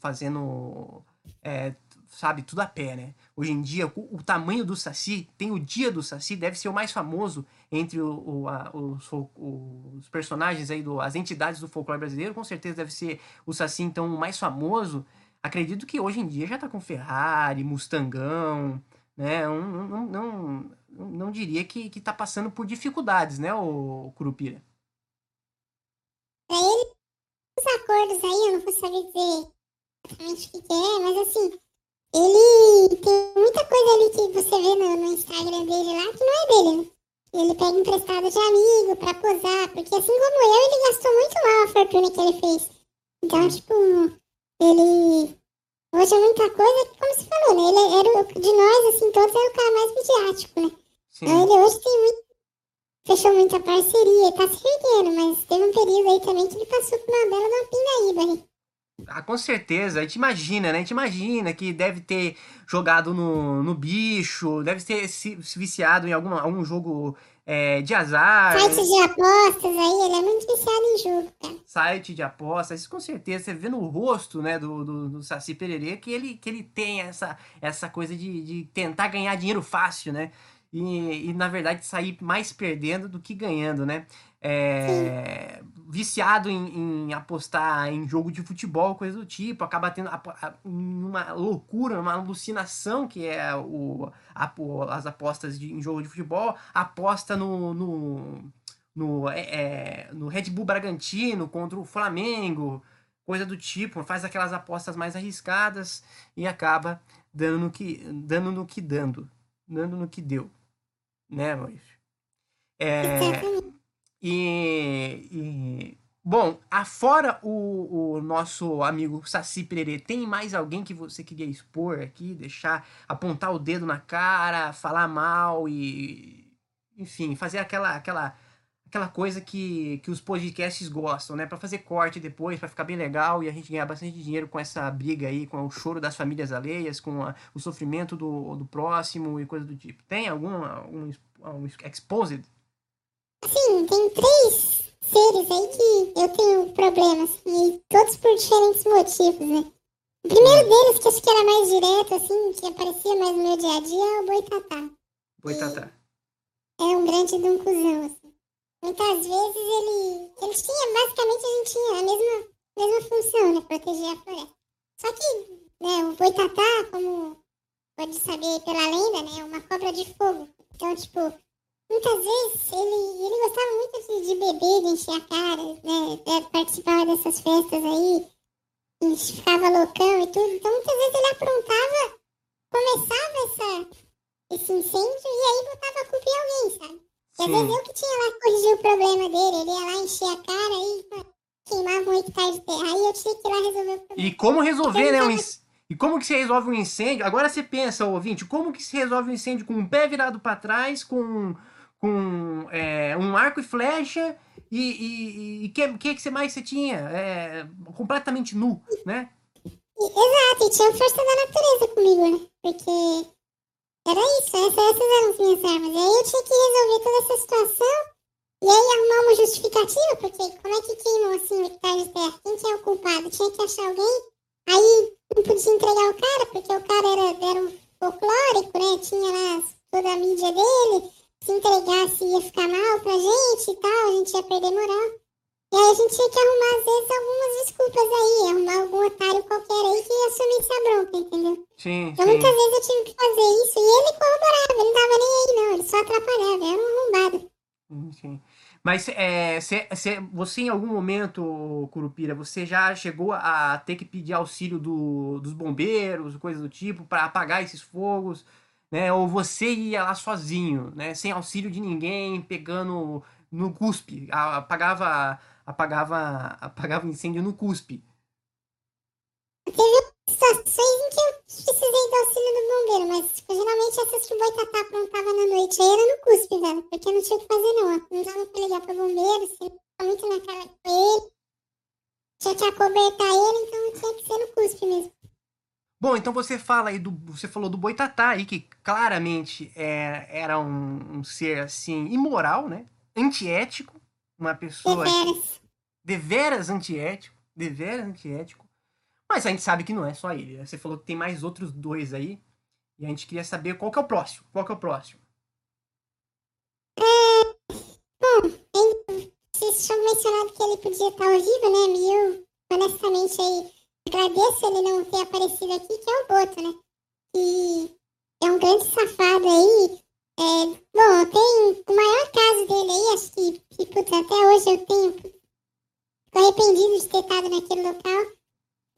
Fazendo, é, sabe, tudo a pé, né? Hoje em dia, o, o tamanho do Saci, tem o dia do Saci, deve ser o mais famoso entre o- o- a- os, os personagens aí, do, as entidades do folclore brasileiro, com certeza deve ser o Saci, então, o mais famoso. Acredito que hoje em dia já tá com Ferrari, Mustangão, né? Um, não, não, não diria que, que tá passando por dificuldades, né, o Curupira? Pra os acordos aí, eu não vou saber dizer o que é, mas assim, ele tem muita coisa ali que você vê no, no Instagram dele lá que não é dele, né? Ele pega emprestado de amigo pra posar, porque assim como eu, ele gastou muito mal a fortuna que ele fez. Então, tipo, ele. Hoje é muita coisa, como você falou, né? Ele era, o- de nós, assim, todos era o cara mais midiático, né? Sim. Então ele hoje tem muito. Fechou muita parceria, tá se erguendo, mas teve um período aí também que ele passou por uma bela de uma pindaíba aí. Ah, com certeza. A gente imagina, né? A gente imagina que deve ter jogado no, no bicho, deve ter se, se viciado em algum, algum jogo é, de azar, Sites de apostas aí, ele é muito viciado em jogo, cara. site de apostas. Isso com certeza. Você vê no rosto, né, do, do, do Saci Pererê que ele, que ele tem essa, essa coisa de, de tentar ganhar dinheiro fácil, né? E, e, na verdade, sair mais perdendo do que ganhando, né? É, viciado em, em apostar em jogo de futebol, coisa do tipo, acaba tendo uma loucura, uma alucinação que é o, a- as apostas de, em jogo de futebol, aposta no, no, no, é, é, no Red Bull Bragantino contra o Flamengo, coisa do tipo, faz aquelas apostas mais arriscadas e acaba dando no que dando no que dando, dando no que deu, né, Maurício? É. e, e- bom, afora o, o nosso amigo Saci Pererê, tem mais alguém que você queria expor aqui, deixar, apontar o dedo na cara, falar mal e, enfim, fazer aquela aquela aquela coisa que, que os podcasts gostam, né? Pra fazer corte depois, pra ficar bem legal e a gente ganhar bastante dinheiro com essa briga aí, com o choro das famílias alheias, com a- o sofrimento do, do próximo e coisa do tipo. Tem algum, algum, algum exposed? Assim, tem três seres aí que eu tenho problemas, e todos por diferentes motivos, né? O primeiro deles, que acho que era mais direto, assim, que aparecia mais no meu dia a dia, é o Boitatá. Boitatá. É um grande de um cuzão, assim. Muitas vezes ele. Ele tinha, basicamente, a gente tinha a mesma, mesma função, né? Proteger a floresta. Só que, né, o Boitatá, como pode saber pela lenda, né? É uma cobra de fogo. Então, tipo, muitas vezes ele, ele gostava muito de, de beber, de encher a cara, né? de- Participava dessas festas aí, e ficava loucão e tudo. Então, muitas vezes ele aprontava, começava essa, esse incêndio e aí botava a culpa em alguém, sabe? E às vezes eu que tinha lá corrigir o problema dele. Ele ia lá encher a cara e queimava um hectare de terra. Aí eu tinha que ir lá resolver o problema. E como resolver, né? Um inc- E como que se resolve um incêndio? Agora você pensa, ouvinte, como que se resolve um incêndio com um pé virado para trás, com, com é, um arco e flecha e, e que, que que você mais você tinha? É, completamente nu, né? Exato, e tinha força da natureza comigo, né? Porque era isso, essa- essas eram as minhas armas. E aí eu tinha que resolver toda essa situação e aí arrumar uma justificativa, porque como é que queimou assim um hectare de terra? Quem que é o culpado? Tinha que achar alguém. Aí não podia entregar o cara, porque o cara era, era um folclórico, né? Tinha lá toda a mídia dele. Se entregasse ia ficar mal pra gente e tal, a gente ia perder moral. E aí a gente tinha que arrumar, às vezes, algumas desculpas aí, arrumar algum otário qualquer aí que assumisse a bronca, entendeu? Sim, Então sim. muitas vezes eu tive que fazer isso e ele corroborava, ele não tava nem aí não, ele só atrapalhava, era um arrombado. Sim. Mas é, cê- cê- você em algum momento, Curupira, você já chegou a ter que pedir auxílio do- dos bombeiros, coisa do tipo, para apagar esses fogos, né? Ou você ia lá sozinho, né? Sem auxílio de ninguém, pegando no cuspe, apagava, apagava, apagava incêndio no cuspe. Situações em que eu precisei do auxílio do bombeiro, mas tipo, geralmente essas que o Boitatá aprontava na noite aí era no cuspe, velho, porque não tinha o que fazer não, não dava pra ligar pro bombeiro, se tava muito na cara com ele, tinha que acobertar ele, então tinha que ser no cuspe mesmo. Bom, então você fala aí do. Você falou do Boitatá aí, que claramente é, era um, um ser assim, imoral, né? Antiético. Uma pessoa Deveras. deveras antiético. Deveras antiético. Mas a gente sabe que não é só ele. né? Você falou que tem mais outros dois aí. E a gente queria saber qual que é o próximo. Qual que é o próximo? Vocês tinham mencionado que ele podia estar ao vivo, né? E eu, honestamente, aí, agradeço ele não ter aparecido aqui, que é o Boto, né? E é um grande safado aí. É, bom, tem o maior caso dele aí, acho que, que putz, até hoje eu tenho. Fico arrependido de ter estado naquele local.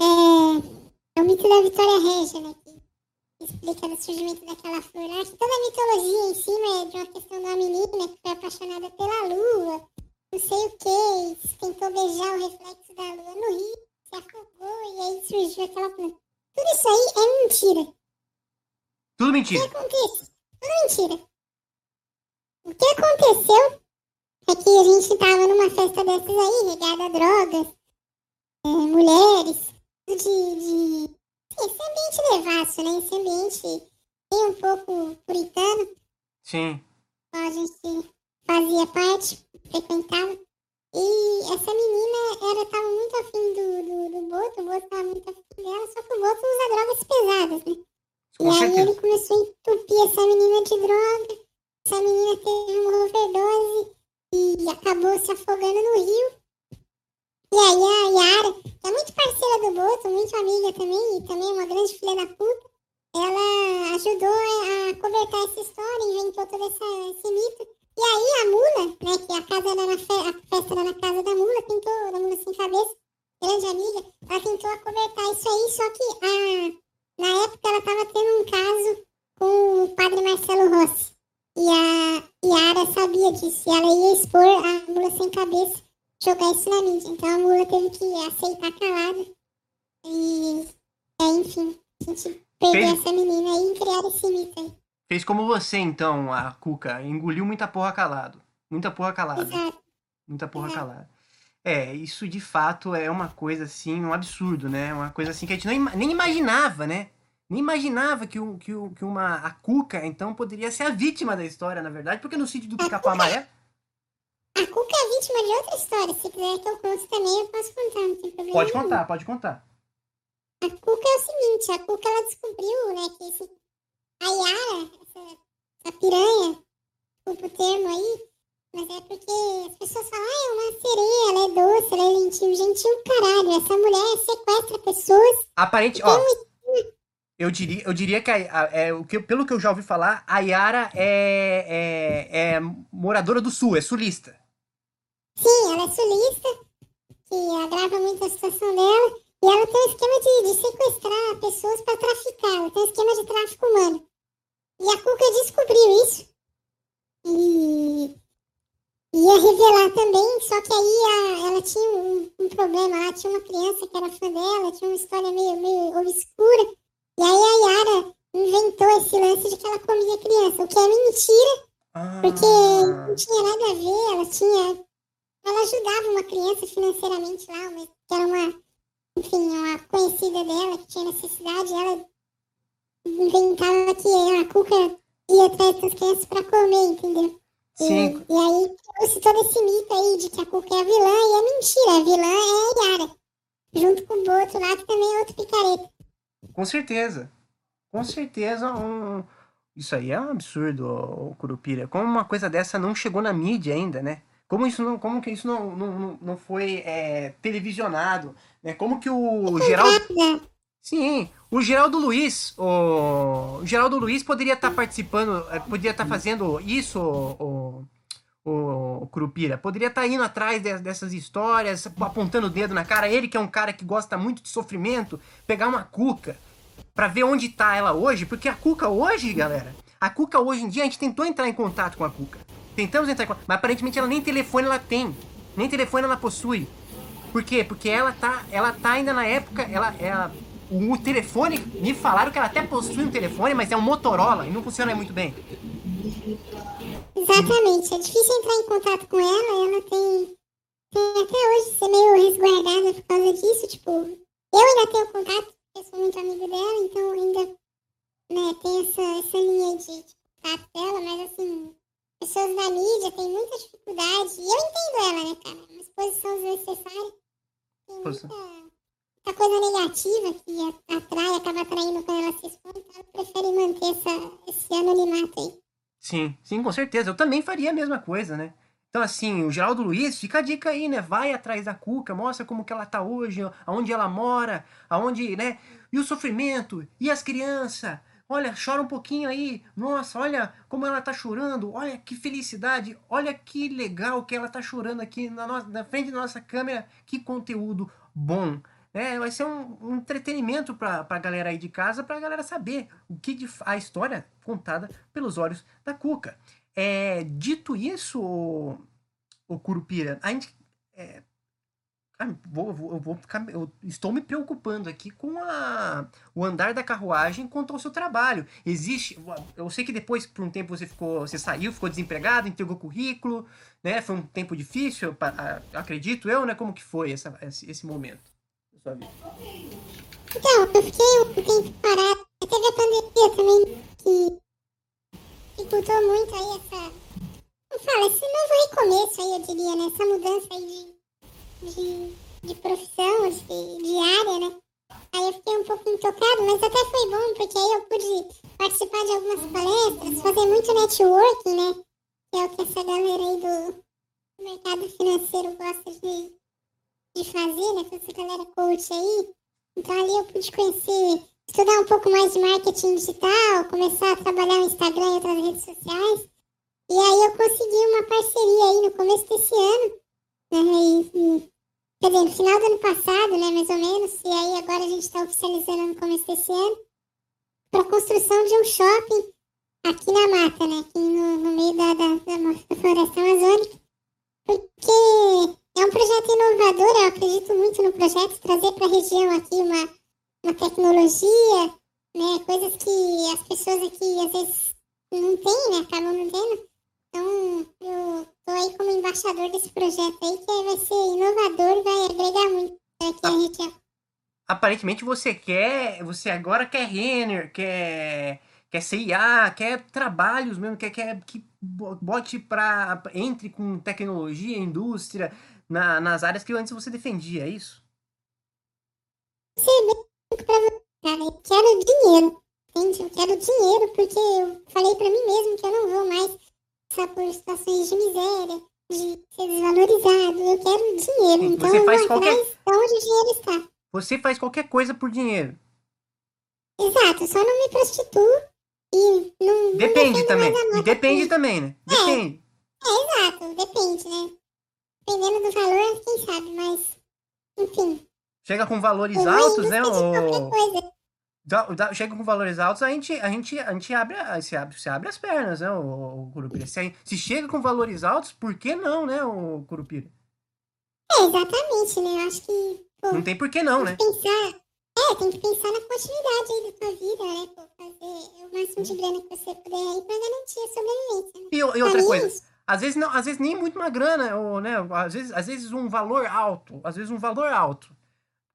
É, é o mito da Vitória Régia, né? Que explica o surgimento daquela flor lá. Que toda a mitologia em cima é de uma questão uma menina que foi apaixonada pela lua, não sei o que, tentou beijar o reflexo da lua no rio, se afogou e aí surgiu aquela planta. Tudo isso aí é mentira. Tudo O mentira. que acontece? Tudo mentira. O que aconteceu é que a gente tava numa festa dessas aí, regada a drogas, é, mulheres, de, de. Esse ambiente devasso, né? Esse ambiente bem um pouco puritano, Sim. qual a gente fazia parte, frequentava. E essa menina, ela tava muito afim do, do, do Boto, o Boto tava muito afim dela, só que o Boto usa drogas pesadas, né? Com e aí certeza. ele começou a entupir essa menina de droga. Essa menina teve uma overdose e acabou se afogando no rio. E aí a Yara, que é muito parceira do Boto, muito amiga também, e também uma grande filha da puta, ela ajudou a cobertar essa história, inventou todo essa, esse mito. E aí a Mula, né, que a casa era na fe a festa era na casa da Mula, tentou, da Mula sem cabeça, grande amiga, ela tentou acobertar isso aí, só que a na época ela estava tendo um caso com o padre Marcelo Rossi. E a Yara sabia disso. E ela ia expor a mula sem cabeça, jogar isso na mídia. Então a mula teve que aceitar calada. E, é, enfim, a gente perdeu essa menina aí e criaram esse mito aí. Fez como você, então, a Cuca. Engoliu muita porra calado. Muita porra calada. Exato. Muita porra Exato. calada. É, isso de fato é uma coisa assim, um absurdo, né? Uma coisa assim que a gente não nem imaginava, né? Nem imaginava que, um, que, um- que uma a Cuca, então, poderia ser a vítima da história, na verdade, porque no sítio do Pica-Pau Amarelo. A Cuca é vítima de outra história. Se quiser que eu conte também, eu posso contar, não tem problema. Pode nenhum. contar, pode contar. A Cuca é o seguinte, a Cuca ela descobriu, né, que esse, a Yara, essa, essa piranha, desculpa o termo aí, mas é porque as pessoas falam, ah, é uma sereia, ela é doce, ela é gentil. Gentil, caralho, essa mulher sequestra pessoas. Aparente, ó. Eu diria, eu diria que, a- a- é, o que pelo que eu já ouvi falar, a Yara é, é, é moradora do sul, é sulista. Sim, ela é sulista, que agrava muito a situação dela, e ela tem um esquema de, de sequestrar pessoas para traficar, ela tem um esquema de tráfico humano. E a Cuca descobriu isso. E ia revelar também, só que aí a- ela tinha um, um problema lá, tinha uma criança que era fã dela, tinha uma história meio, meio obscura. E aí a Yara inventou esse lance de que ela comia criança, o que é mentira, Ah, porque não tinha nada a ver, ela tinha. Ela ajudava uma criança financeiramente lá, que era uma, enfim, uma conhecida dela que tinha necessidade, ela inventava que a Cuca ia atrás dessas crianças pra comer, entendeu? E, sim, e aí trouxe todo esse mito aí de que a Cuca é a vilã, e é mentira, a vilã é a Yara. Junto com o Boto lá, que também é outro picareta. com certeza. Com certeza, um... isso aí é um absurdo, ô, Curupira. Como uma coisa dessa não chegou na mídia ainda, né? Como isso não, como que isso não, não, não- não foi é, televisionado, né? Como que o Geraldo... Sim, o Geraldo Luiz, o, o Geraldo Luiz poderia estar participando, eh, poderia estar fazendo isso, o, o, o Curupira, poderia estar indo atrás de- dessas histórias, apontando o dedo na cara, ele que é um cara que gosta muito de sofrimento, pegar uma cuca pra ver onde tá ela hoje, porque a cuca hoje, galera, a cuca hoje em dia, a gente tentou entrar em contato com a cuca, tentamos entrar em contato, mas aparentemente ela nem telefone ela tem, nem telefone ela possui, por quê? Porque ela tá, ela tá ainda na época, ela, ela, o telefone, me falaram que ela até possui um telefone, mas é um Motorola e não funciona muito bem. Exatamente, é difícil entrar em contato com ela, ela tem, tem até hoje ser meio resguardada por causa disso, tipo, eu ainda tenho contato, eu sou muito amigo dela, então ainda né, tem essa, essa linha de, de contato dela, mas assim, pessoas da mídia têm muita dificuldade, e eu entendo ela, né, cara, uma exposição desnecessária, tem é. muita, muita coisa negativa que a- atrai, acaba atraindo quando ela se expõe, então ela prefere manter essa, esse anonimato aí. Sim, sim, com certeza. Eu também faria a mesma coisa, né? Então, assim, o Geraldo Luiz, fica a dica aí, né? Vai atrás da Cuca, mostra como que ela tá hoje, aonde ela mora, aonde, né? E o sofrimento, e as crianças, olha, chora um pouquinho aí, nossa, olha como ela tá chorando, olha que felicidade, olha que legal que ela tá chorando aqui na, nossa, na frente da nossa câmera, que conteúdo bom. É, vai ser um, um entretenimento para a galera aí de casa, para a galera saber o que de, a história contada pelos olhos da Cuca. É, dito isso, o, o Curupira, a gente é, vou, vou, eu vou ficar, eu estou me preocupando aqui com a, o andar da carruagem quanto ao seu trabalho. Existe, eu sei que depois por um tempo você ficou, você saiu, ficou desempregado, entregou currículo, né? Foi um tempo difícil, acredito eu, né? Como que foi essa, esse, esse momento sua vida? Então, eu fiquei um tempo parado. Teve a pandemia também que dificultou muito aí essa, não fala, esse novo recomeço aí, eu diria, né? Essa mudança aí de de, de profissão, de, de área, né? Aí eu fiquei um pouco intocado, mas até foi bom, porque aí eu pude participar de algumas palestras, fazer muito networking, né? Que é o que essa galera aí do mercado financeiro gosta de, de fazer, né? Com essa galera coach aí. Então ali eu pude conhecer, estudar um pouco mais de marketing digital, começar a trabalhar no Instagram e outras redes sociais. E aí eu consegui uma parceria aí no começo desse ano né? quer dizer, no final do ano passado, né, mais ou menos, e aí agora a gente está oficializando no começo desse ano, para a construção de um shopping aqui na mata, né, aqui no, no meio da, da, da, floresta amazônica, porque é um projeto inovador, eu acredito muito no projeto, trazer para a região aqui uma, uma tecnologia, né, coisas que as pessoas aqui às vezes não têm, né, acabam não tendo, então, eu tô aí como embaixador desse projeto aí, que vai ser inovador vai agregar muito aqui a gente. Aparentemente você quer, você agora quer Renner, quer, quer CIA, quer trabalhos mesmo, quer, quer que bote para entre com tecnologia, indústria, na, nas áreas que antes você defendia, é isso? Sim, pra você, cara, eu quero dinheiro, entende? Eu quero dinheiro porque eu falei para mim mesmo que eu não vou mais passar por situações de miséria, de ser desvalorizado. Eu quero dinheiro, Sim, então você faz eu vou qualquer... atrás onde o dinheiro está. Você faz qualquer coisa por dinheiro. Exato, só não me prostituo e não. Depende não também. E depende também, né? É. Depende. É, é, exato, depende, né? Dependendo do valor, quem sabe, mas. Enfim. Chega com valores altos, né? Ou... Coisa chega com valores altos, a gente, a gente, a gente abre, se abre, se abre as pernas, né, o, o Curupira. Se, se chega com valores altos, por que não, né, o Curupira? É, exatamente, né? Eu acho que. Pô, não tem por que não, né? Pensar, é, tem que pensar na continuidade aí da tua vida, né? Pô, fazer o máximo de grana que você puder aí pra garantir a sobrevivência. Né? E, e outra coisa. Às vezes não, às vezes nem muito uma grana, ou, né? Às vezes, às vezes um valor alto, às vezes um valor alto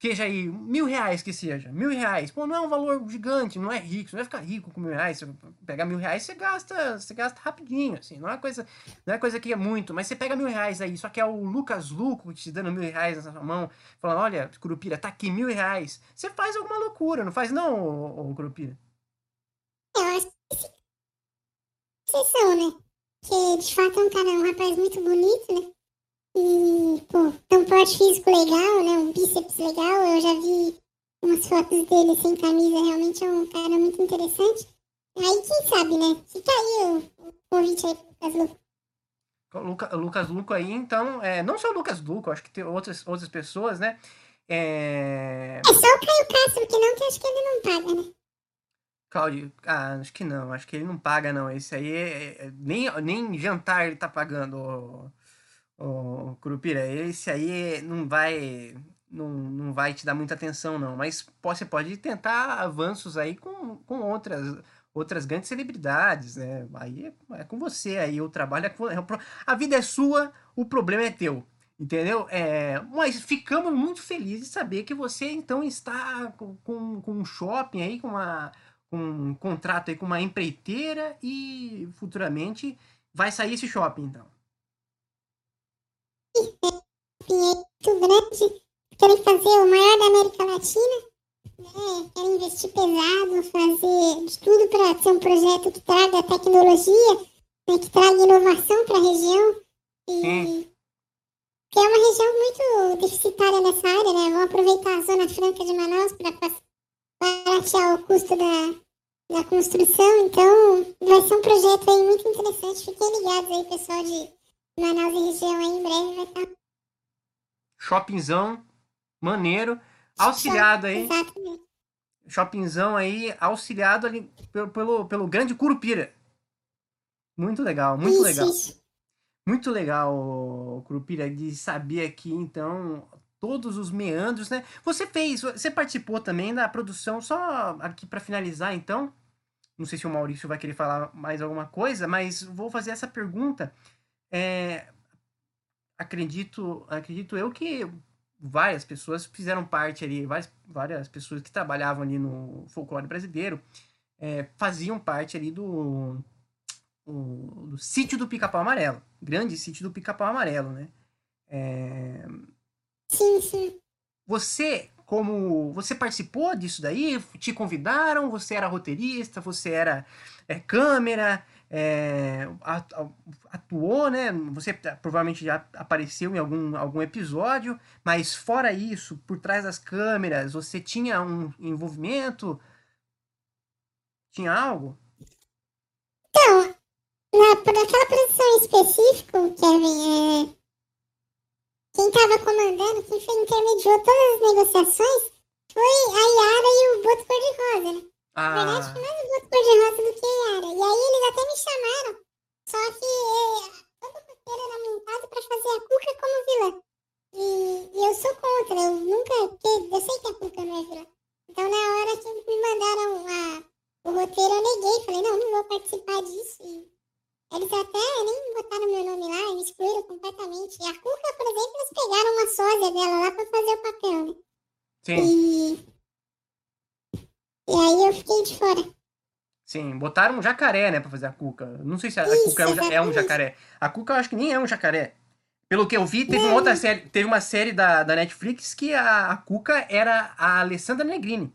seja aí mil reais que seja, mil reais, pô, não é um valor gigante, não é rico, você não vai ficar rico com mil reais, você pegar mil reais, você gasta, você gasta rapidinho, assim, não é coisa, não é coisa que é muito, mas você pega mil reais aí, só que é o Lucas Luco te dando mil reais na sua mão, falando, olha, Curupira, tá aqui mil reais, você faz alguma loucura, não faz não, ô, Curupira? Eu acho que vocês são, né? Que de fato é um cara, um rapaz muito bonito, né? E, pô, tem um porte físico legal, né? Um bíceps legal. Eu já vi umas fotos dele sem camisa. Realmente é um cara muito interessante. Aí, quem sabe, né? Fica aí o, o convite aí pro Lucas Luco. Luca, Lucas Luco aí, então, é, não só o Lucas Luco, acho que tem outras, outras pessoas, né? É... é só o Caio Castro que não, que acho que ele não paga, né? Claudio, ah, acho que não, acho que ele não paga, não. Esse aí é, é, nem, nem jantar ele tá pagando o Curupira, esse aí não vai não, não vai te dar muita atenção não, mas você pode tentar avanços aí com, com outras outras grandes celebridades, né? Aí é, é com você aí, o trabalho é com, é, a vida é sua, o problema é teu. Entendeu? É, mas ficamos muito felizes de saber que você então está com, com um shopping aí, com, uma, com um contrato aí com uma empreiteira e futuramente vai sair esse shopping então muito grande, querem fazer o maior da América Latina, né? querem investir pesado, fazer de tudo para ser um projeto que traga tecnologia, né? que traga inovação para a região. E que é uma região muito deficitária nessa área, né? Vão aproveitar a Zona Franca de Manaus para baratear o custo da, da construção, então vai ser um projeto aí muito interessante. Fiquem ligados aí, pessoal de Manaus e região aí, em breve vai estar. Shoppingzão, maneiro, auxiliado aí. Exatamente. Shoppingzão aí, auxiliado ali pelo, pelo, pelo grande Curupira. Muito legal, muito isso, legal. Isso. Muito legal, Curupira, de saber aqui, então, todos os meandros, né? Você fez, você participou também da produção, só aqui para finalizar, então. Não sei se o Maurício vai querer falar mais alguma coisa, mas vou fazer essa pergunta. É, acredito, acredito eu que várias pessoas fizeram parte ali, várias, várias pessoas que trabalhavam ali no folclore brasileiro é, faziam parte ali do, do sítio do Pica-Pau Amarelo, grande sítio do Pica-Pau Amarelo, né? É, Sim, sim. você, como você participou disso daí? Te convidaram? Você era roteirista? Você era é, câmera? É, atu- atuou, né? Você provavelmente já apareceu em algum, algum episódio, mas fora isso, por trás das câmeras, você tinha um envolvimento? Tinha algo? Então, na, por aquela produção em específico, Kevin, é, quem estava comandando, quem foi, intermediou todas as negociações foi a Yara e o Boto Cor-de-Rosa, né? Na verdade, Ah, foi mais o Boto Cor-de-Rosa do que a Yara. E aí eles até me chamaram, só que todo roteiro era montado pra fazer a Cuca como vilã. E, e eu sou contra, eu nunca, eu sei que a Cuca não é vilã. Então, na hora que me mandaram a, o roteiro, eu neguei, falei, não, não vou participar disso. E eles até nem botaram meu nome lá, me excluíram completamente. E a Cuca, por exemplo, eles pegaram uma sósia dela lá pra fazer o papel, né? sim, E. E aí eu fiquei de fora. sim. Botaram um jacaré, né, pra fazer a Cuca. Não sei se a Isso, Cuca é um, ja- é um jacaré. A Cuca eu acho que nem é um jacaré. Pelo que eu vi, teve uma outra série, teve uma série da, da Netflix que a, a Cuca era a Alessandra Negrini.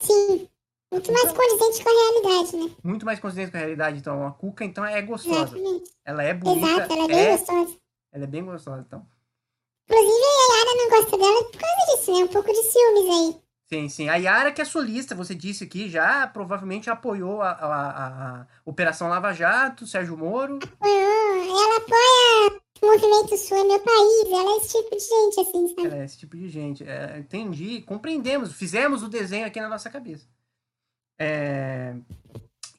Sim. Muito mais condizente com a realidade, né? Muito mais consciente com a realidade, então. A Cuca, então, é gostosa. Exatamente. Ela é bonita. Exato, ela é bem é, gostosa. ela é bem gostosa, então. Inclusive, a Yara não gosta dela por causa disso, né? Um pouco de ciúmes aí. Sim, sim. A Yara, que é solista, você disse aqui, já provavelmente apoiou a, a- a- Operação Lava Jato, Sérgio Moro. Ah, Ela apoia o movimento sul, é meu país. Ela é esse tipo de gente, assim, sabe? Ela é esse tipo de gente. É, entendi, compreendemos, fizemos o desenho aqui na nossa cabeça. É,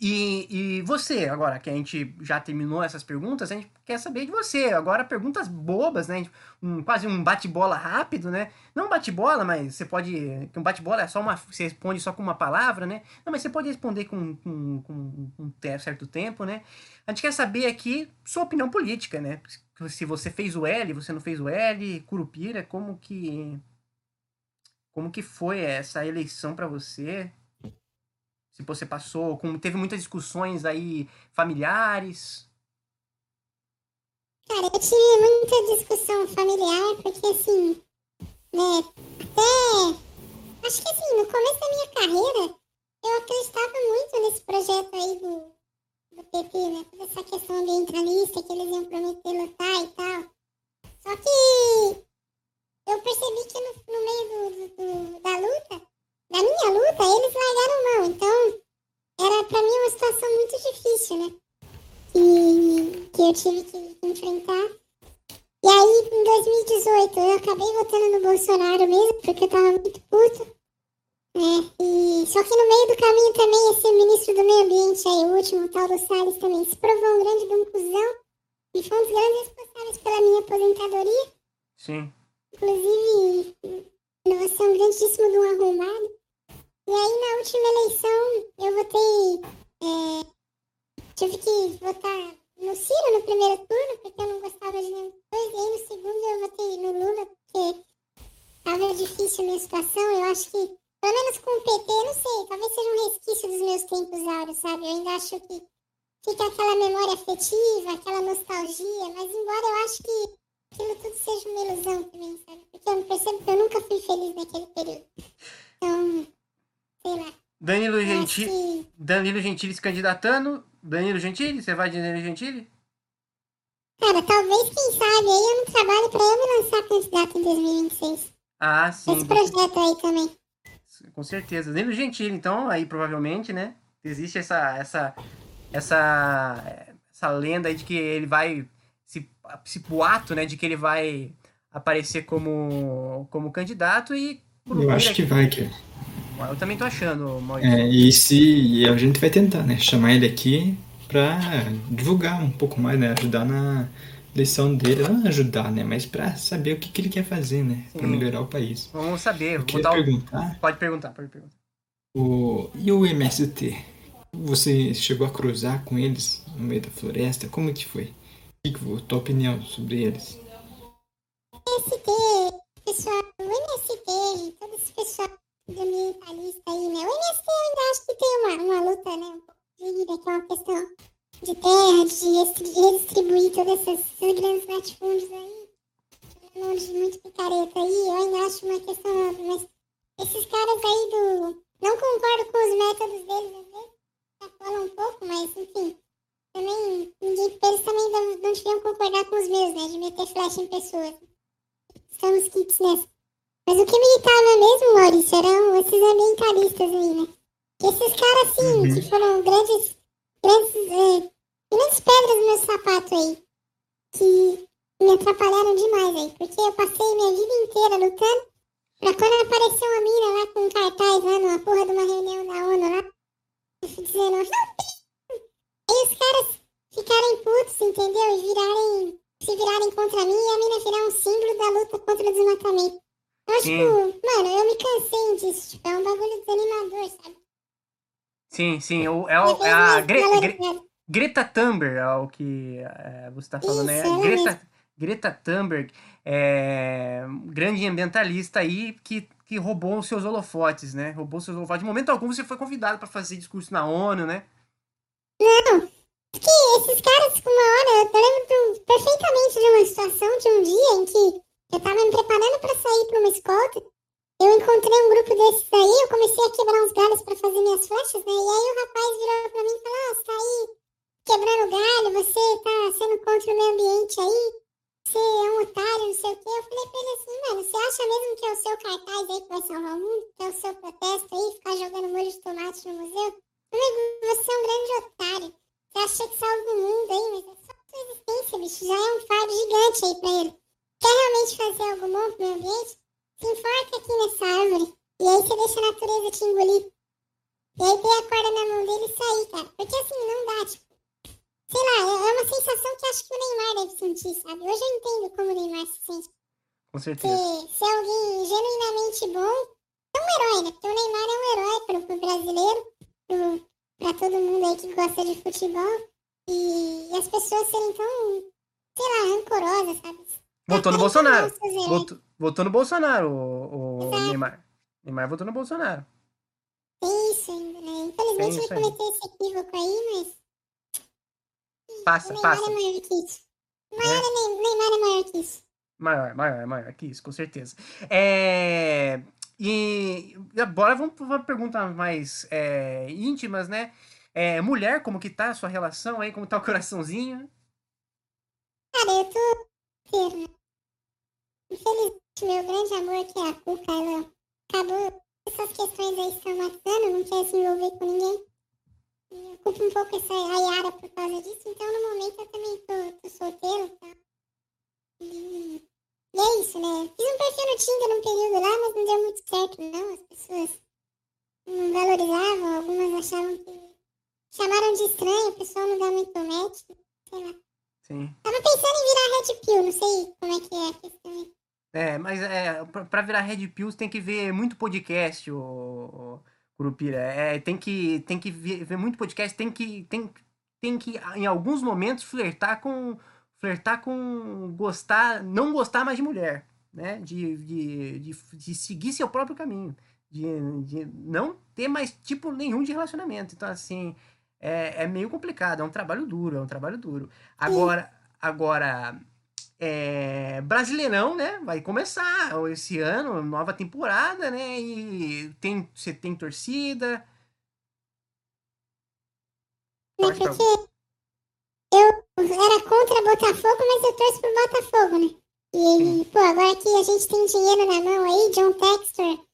E, e você, agora que a gente já terminou essas perguntas, a gente quer saber de você. Agora, perguntas bobas, né? Um, quase um bate-bola rápido, né? Não bate-bola, mas você pode. Um bate-bola é só uma. Você responde só com uma palavra, né? Não, mas você pode responder com, com, com um certo tempo, né? A gente quer saber aqui sua opinião política, né? Se você fez o L, você não fez o L, Curupira, como que. Como que foi essa eleição pra você? Se você passou, teve muitas discussões aí familiares. Cara, eu tive muita discussão familiar, porque assim, né, até. Acho que assim, no começo da minha carreira, eu acreditava muito nesse projeto aí do, do né? Toda essa questão ambientalista, que eles iam prometer lutar e tal. Só que eu percebi que no, no meio do, do- do- da luta, da minha luta, eles largaram mão. Então, era pra mim uma situação muito difícil, né? que, que eu tive que enfrentar. E aí, em 2018, eu acabei votando no Bolsonaro mesmo, porque eu tava muito puta. Né? E, só que no meio do caminho também, esse ministro do meio ambiente aí, o último, o tal do Salles, também se provou um grande de cuzão. E foi um dos grandes responsáveis pela minha aposentadoria. Sim. Inclusive, você é um grandíssimo de um arrombado. E aí, na última eleição, eu votei. é, tive que votar no Ciro no primeiro turno, porque eu não gostava de nenhum dos dois. E aí, no segundo, eu votei no Lula, porque tava difícil a minha situação. Eu acho que, pelo menos com o PT, não sei, talvez seja um resquício dos meus tempos áureos, sabe? Eu ainda acho que fica aquela memória afetiva, aquela nostalgia, mas embora eu acho que aquilo tudo seja uma ilusão também, sabe? Porque eu percebo que eu nunca fui feliz naquele período. Então. Danilo eu acho Gentili, Danilo Gentili se candidatando. Danilo Gentili, você vai de Danilo Gentili? Cara, talvez, quem sabe, aí eu não trabalho pra eu me lançar candidato em 2026. Ah, sim. Esse projeto aí também. com certeza. Danilo Gentili, então, aí provavelmente, né? Existe essa, essa, essa, essa lenda aí de que ele vai. Esse, esse boato, né? De que ele vai aparecer como, como candidato e. Eu acho que vai, que Eu também tô achando, Maurício. É, e se e a gente vai tentar, né? Chamar ele aqui pra divulgar um pouco mais, né? Ajudar na lição dele, não ajudar, né? Mas pra saber o que, que ele quer fazer, né? Pra Sim. melhorar o país. Vamos saber. Eu Vou dar o- perguntar, Pode perguntar, pode perguntar. o... e o MST? Você chegou a cruzar com eles no meio da floresta? Como que foi? O que que foi a tua opinião sobre eles? MST, pessoal, o MST, todo esse pessoal ambientalista aí, né? O MST eu ainda acho que tem uma, uma luta, né? Um pouco dividida, que é uma questão de terra, de redistribuir todas essas, esses grandes latifúndios aí. Mão de muito picareta aí, eu ainda acho uma questão nobre, mas esses caras aí do. Não concordo com os métodos deles, às vezes, extrapolam um pouco, mas enfim. Também, ninguém, eles também não, não deviam concordar com os meus, né? De meter flecha em pessoas estamos kits nessa. Mas o que me irritava mesmo, Maurício, eram esses ambientalistas aí, né? Esses caras, assim, Uhum. que foram grandes, grandes, é, grandes pedras no meu sapato aí, que me atrapalharam demais aí, porque eu passei minha vida inteira lutando pra quando apareceu uma mina lá com um cartaz lá numa porra de uma reunião da ONU lá, dizendo, aí os caras ficarem putos, entendeu? E virarem se virarem contra mim e a mina virar um símbolo da luta contra o desmatamento. Então, Sim. tipo, mano, eu me cansei disso. Tipo, é um bagulho desanimador, sabe? Sim, sim. O, é, o- é a Gre- Gre-. Greta Thunberg, é o que é, você está falando, né? Isso, Greta, Greta Thunberg, é, grande ambientalista aí que, que roubou os seus holofotes, né? Roubou os seus holofotes. De momento algum você foi convidado para fazer discurso na ONU, né? Porque esses caras, com uma hora, eu lembro perfeitamente de uma situação, de um dia em que eu tava me preparando pra sair pra uma escolta. Eu encontrei um grupo desses aí, eu comecei a quebrar uns galhos pra fazer minhas flechas, né? E aí o rapaz virou pra mim e falou, ah, você tá aí quebrando galho, você tá sendo contra o meio ambiente aí, você é um otário, não sei o quê. Eu falei pra ele assim, mano, você acha mesmo que é o seu cartaz aí que vai salvar o mundo? Que é o seu protesto aí, ficar jogando molho de tomate no museu? Amigo, você é um grande otário. Você acha que salva o mundo aí, mas é só a sua existência, bicho. Já é um fardo gigante aí pra ele. Quer realmente fazer algo bom pro meio ambiente? Se enforca aqui nessa árvore. E aí você deixa a natureza te engolir. E aí dei a corda na mão dele e saí, cara. Porque assim, não dá, tipo. Sei lá, é é uma sensação que acho que o Neymar deve sentir, sabe? Hoje eu entendo como o Neymar se sente. Com certeza. Ser, ser alguém genuinamente bom é um herói, né? Porque o Neymar é um herói pro, pro brasileiro, pro, pra todo mundo aí que gosta de futebol. E, e as pessoas serem tão, sei lá, rancorosas, sabe? Votou no Bolsonaro. Votou, votou no Bolsonaro, o, o. Neymar. Neymar votou no Bolsonaro. Tem isso ainda, né? Infelizmente aí. cometer esse equívoco aí, mas Passa, Neymar passa. é maior que isso. Maior é. Ney- Neymar é maior que isso. Maior, maior, maior que isso, com certeza. É, e agora vamos para perguntas mais é, íntimas, né? É, mulher, como que tá a sua relação aí? Como tá o coraçãozinho? Cara, eu tô? Infelizmente, meu grande amor, que é a Cuca, ela acabou. Essas questões aí estão matando, não quer se envolver com ninguém. E eu culpo um pouco essa a Yara por causa disso, então no momento eu também tô, tô solteiro tá? e, e é isso, né? Fiz um perfil no Tinder num período lá, mas não deu muito certo, não. As pessoas não valorizavam, algumas achavam que. Chamaram de estranho, o pessoal não dá muito match, sei lá. Sim. Tava pensando em virar Red Pill, não sei como é que é a questão aí. É, mas é, pra virar Red Pills tem que ver muito podcast, o, Curupira. É, tem que, tem que ver, ver muito podcast, tem que, tem, tem que, em alguns momentos, flertar com. Flertar com gostar, não gostar mais de mulher, né? De, de, de, de seguir seu próprio caminho. De, de não ter mais tipo nenhum de relacionamento. Então, assim, é, é meio complicado, é um trabalho duro, é um trabalho duro. Agora, agora é, Brasileirão, né? Vai começar esse ano, nova temporada, né? E tem, você tem torcida. Eu era contra Botafogo, mas eu torço pro Botafogo, né? E, pô, agora que a gente tem dinheiro na mão aí, John Textor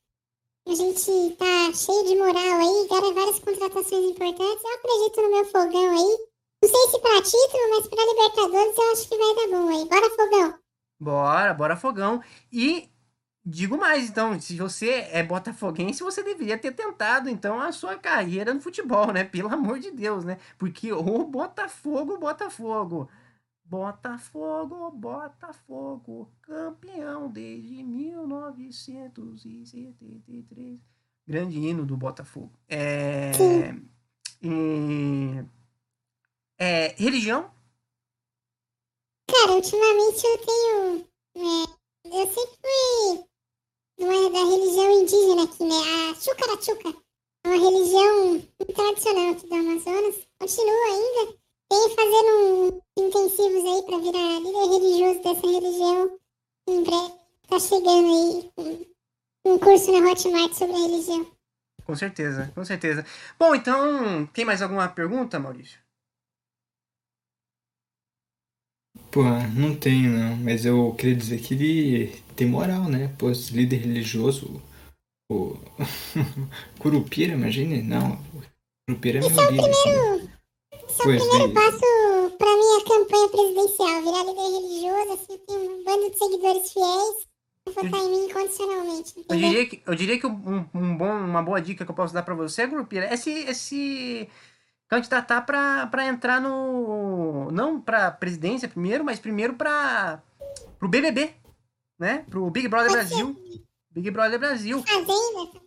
A gente tá cheio de moral aí, várias contratações importantes. Eu acredito no meu fogão aí. Não sei se pra título, mas pra Libertadores eu acho que vai dar bom aí. Bora, fogão! Bora, bora fogão. E digo mais, então, se você é botafoguense, você deveria ter tentado, então, a sua carreira no futebol, né? Pelo amor de Deus, né? Porque o Botafogo, Botafogo. Botafogo, Botafogo, campeão desde 1973. Grande hino do Botafogo. É, e, é, religião? Cara, ultimamente eu tenho. É, eu sempre fui uma, da religião indígena aqui, né? A Chucarachuca. É uma religião tradicional aqui do Amazonas. Continua ainda. Tem fazendo intensivos aí para virar líder religioso dessa religião. Em breve tá chegando aí um, um curso na Hotmart sobre a religião. Com certeza, com certeza. Bom, então, tem mais alguma pergunta, Maurício? Pô, não tenho não, mas eu queria dizer que ele tem moral, né? Pô, esse líder religioso, o Curupira, imagine? Não, Curupira é meu Esse é o líder. primeiro, esse é o Pois primeiro é. passo pra minha campanha presidencial. Virar líder religioso, assim, eu tenho um bando de seguidores fiéis. Vou votar em mim incondicionalmente. Eu entendeu? diria que, eu diria que um, um bom, uma boa dica que eu posso dar pra você, Grupira, é se, é se candidatar pra, pra entrar no. Não pra presidência primeiro, mas primeiro pra. pro BBB, né? Pro Big Brother. Brasil. Big Brother Brasil. Fazenda,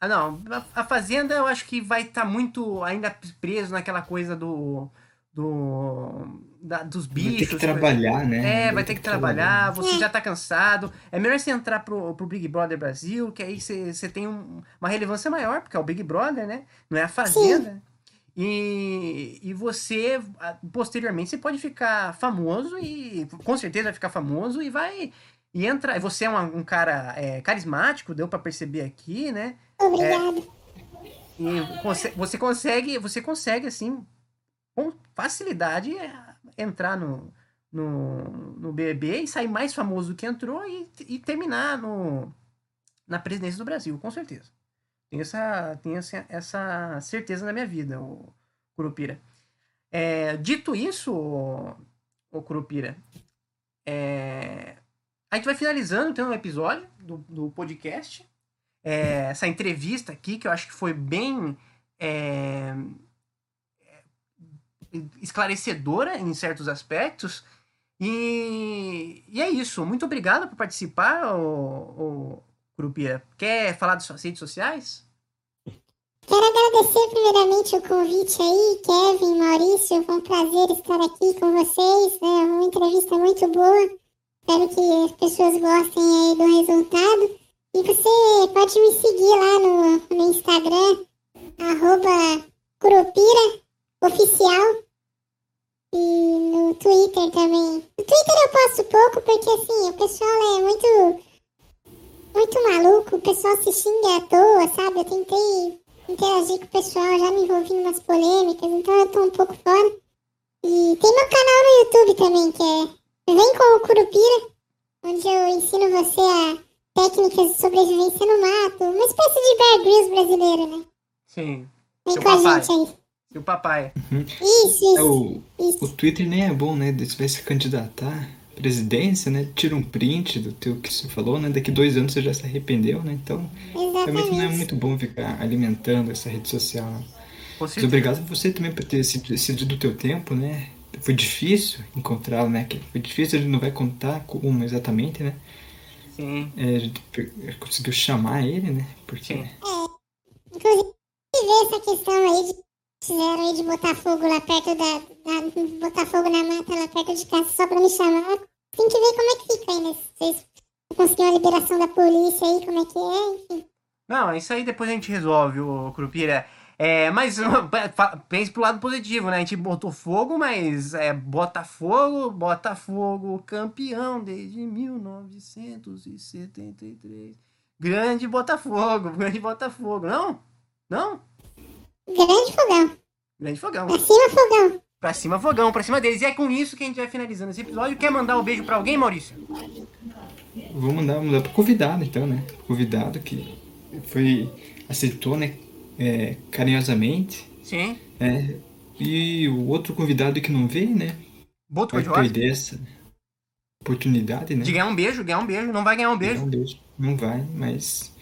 Ah, não. A, a Fazenda eu acho que vai estar muito ainda preso naquela coisa do. do da- dos Vai bichos. ter que trabalhar, né? É, vai ter que trabalhar, você já tá cansado. É melhor você entrar pro, pro Big Brother Brasil, que aí você, tem um- uma relevância maior, porque é o Big Brother, né? Não é a Fazenda. E, e você, posteriormente, você pode ficar famoso e com certeza vai ficar famoso e vai. E entra. Você é um, um cara é, carismático, deu pra perceber aqui, né? Obrigado. E conse- você consegue, você consegue, assim, com facilidade, é, entrar no, no, no BBB e sair mais famoso do que entrou e, e terminar no, na presidência do Brasil, com certeza. Tenho essa, tenho essa, certeza na minha vida, o Curupira. É, dito isso, o, o Curupira, é, a gente vai finalizando então o episódio do, do podcast é, essa entrevista aqui, que eu acho que foi bem é, é, esclarecedora em certos aspectos. E, e é isso. Muito obrigado por participar, o Quer falar das suas redes sociais? Quero agradecer primeiramente o convite aí, Kevin, Maurício. Foi um prazer estar aqui com vocês. É uma entrevista muito boa. Espero que as pessoas gostem aí do resultado. E você pode me seguir lá no, no Instagram, arroba Curupira Oficial. E no Twitter também. No Twitter eu posto pouco porque assim, o pessoal é muito. Muito maluco, o pessoal se xinga à toa, sabe? Eu tentei interagir com o pessoal, já me envolvi em umas polêmicas, então eu tô um pouco fora. E tem meu canal no YouTube também, que é Vem com o Curupira, onde eu ensino você a técnicas de sobrevivência no mato, uma espécie de Bear Grylls brasileiro, né? Sim. Vem Seu com a papai. gente aí. E o papai. Isso, É, isso, o, isso. o Twitter nem é bom, né? Se vai se candidatar presidência, né? Tira um print do teu que você falou, né? Daqui dois anos você já se arrependeu, né? Então, realmente não é Exatamente. muito bom ficar alimentando essa rede social. né? Mas obrigado a você também por ter ced- cedido o teu tempo, né? Foi difícil encontrá-lo, né? Foi difícil, a gente não vai contar como exatamente, né? Sim. É, a gente conseguiu chamar ele, né? Porque Sim. Inclusive, ver essa questão aí de fizeram aí de botar fogo lá perto da, da- botar fogo na mata lá perto de casa só pra me chamar. Tem que ver como é que fica aí, né? Vocês conseguiram a liberação da polícia aí, como é que é, enfim. Não, isso aí depois a gente resolve, o Curupira. É, mas pense pro lado positivo, né? A gente botou fogo, mas é Botafogo, Botafogo, campeão desde 1973. Grande Botafogo, grande Botafogo. Não? Não? Grande fogão. Grande fogão. Pra cima, fogão. Pra cima, fogão, pra cima deles. E é com isso que a gente vai finalizando esse episódio. Quer mandar um beijo pra alguém, Maurício? vou mandar, mandar pro convidado, então, né? Convidado que foi aceitou, né? É, carinhosamente. Sim. É, e o outro convidado que não veio, né? Boto Vai perder essa oportunidade, né? De ganhar um beijo, ganhar um beijo. Não vai ganhar um beijo. Não, beijo. Não vai, mas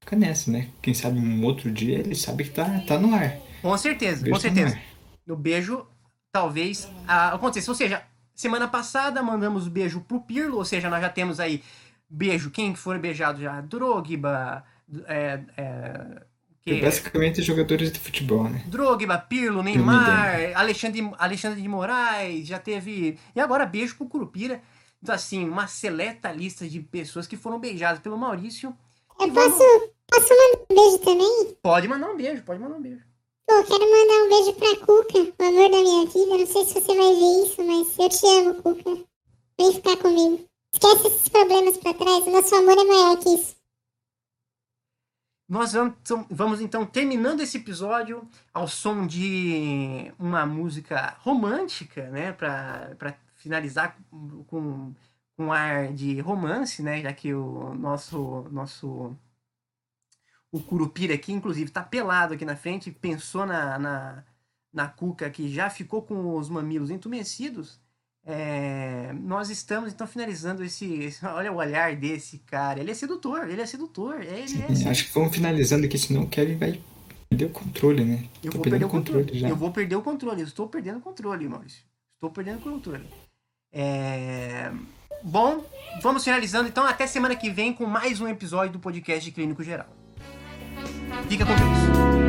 fica nessa, né? Quem sabe um outro dia ele sabe que tá, tá no ar. Com certeza, Beijo com tá certeza. No beijo, talvez a- aconteça. Ou seja, semana passada mandamos beijo pro Pirlo, ou seja, nós já temos aí beijo, quem for beijado já? Drogba, é, é, que- É basicamente jogadores de futebol, né? Drogba, Pirlo, Neymar, Alexandre, Alexandre de Moraes, já teve. E agora beijo pro Curupira. Então, assim, uma seleta lista de pessoas que foram beijadas pelo Maurício. Eu E vamos- posso, posso mandar um beijo também? Pode mandar um beijo, pode mandar um beijo. Pô, quero mandar um beijo pra Cuca, o amor da minha vida. Não sei se você vai ver isso, mas eu te amo, Cuca. Vem ficar comigo. Esquece esses problemas pra trás, o nosso amor é maior que isso. Nós vamos, vamos então terminando esse episódio ao som de uma música romântica, né? Pra finalizar com, com um ar de romance, né? Já que o nosso, nosso o Curupira aqui, inclusive, tá pelado aqui na frente, pensou na, na, na Cuca que já ficou com os mamilos entumecidos. É, nós estamos então finalizando esse, esse- Olha o olhar desse cara. Ele é sedutor, ele é sedutor. Ele é Sim, sedutor. acho que vamos finalizando aqui, senão o Kevin vai perder o controle, né? Eu Tô vou perder o controle. controle já. Eu vou perder o controle. Estou perdendo o controle, Maurício. Estou perdendo o controle. É, Bom, vamos finalizando então. Até semana que vem com mais um episódio do podcast de Clínico Geral. Fica com Deus.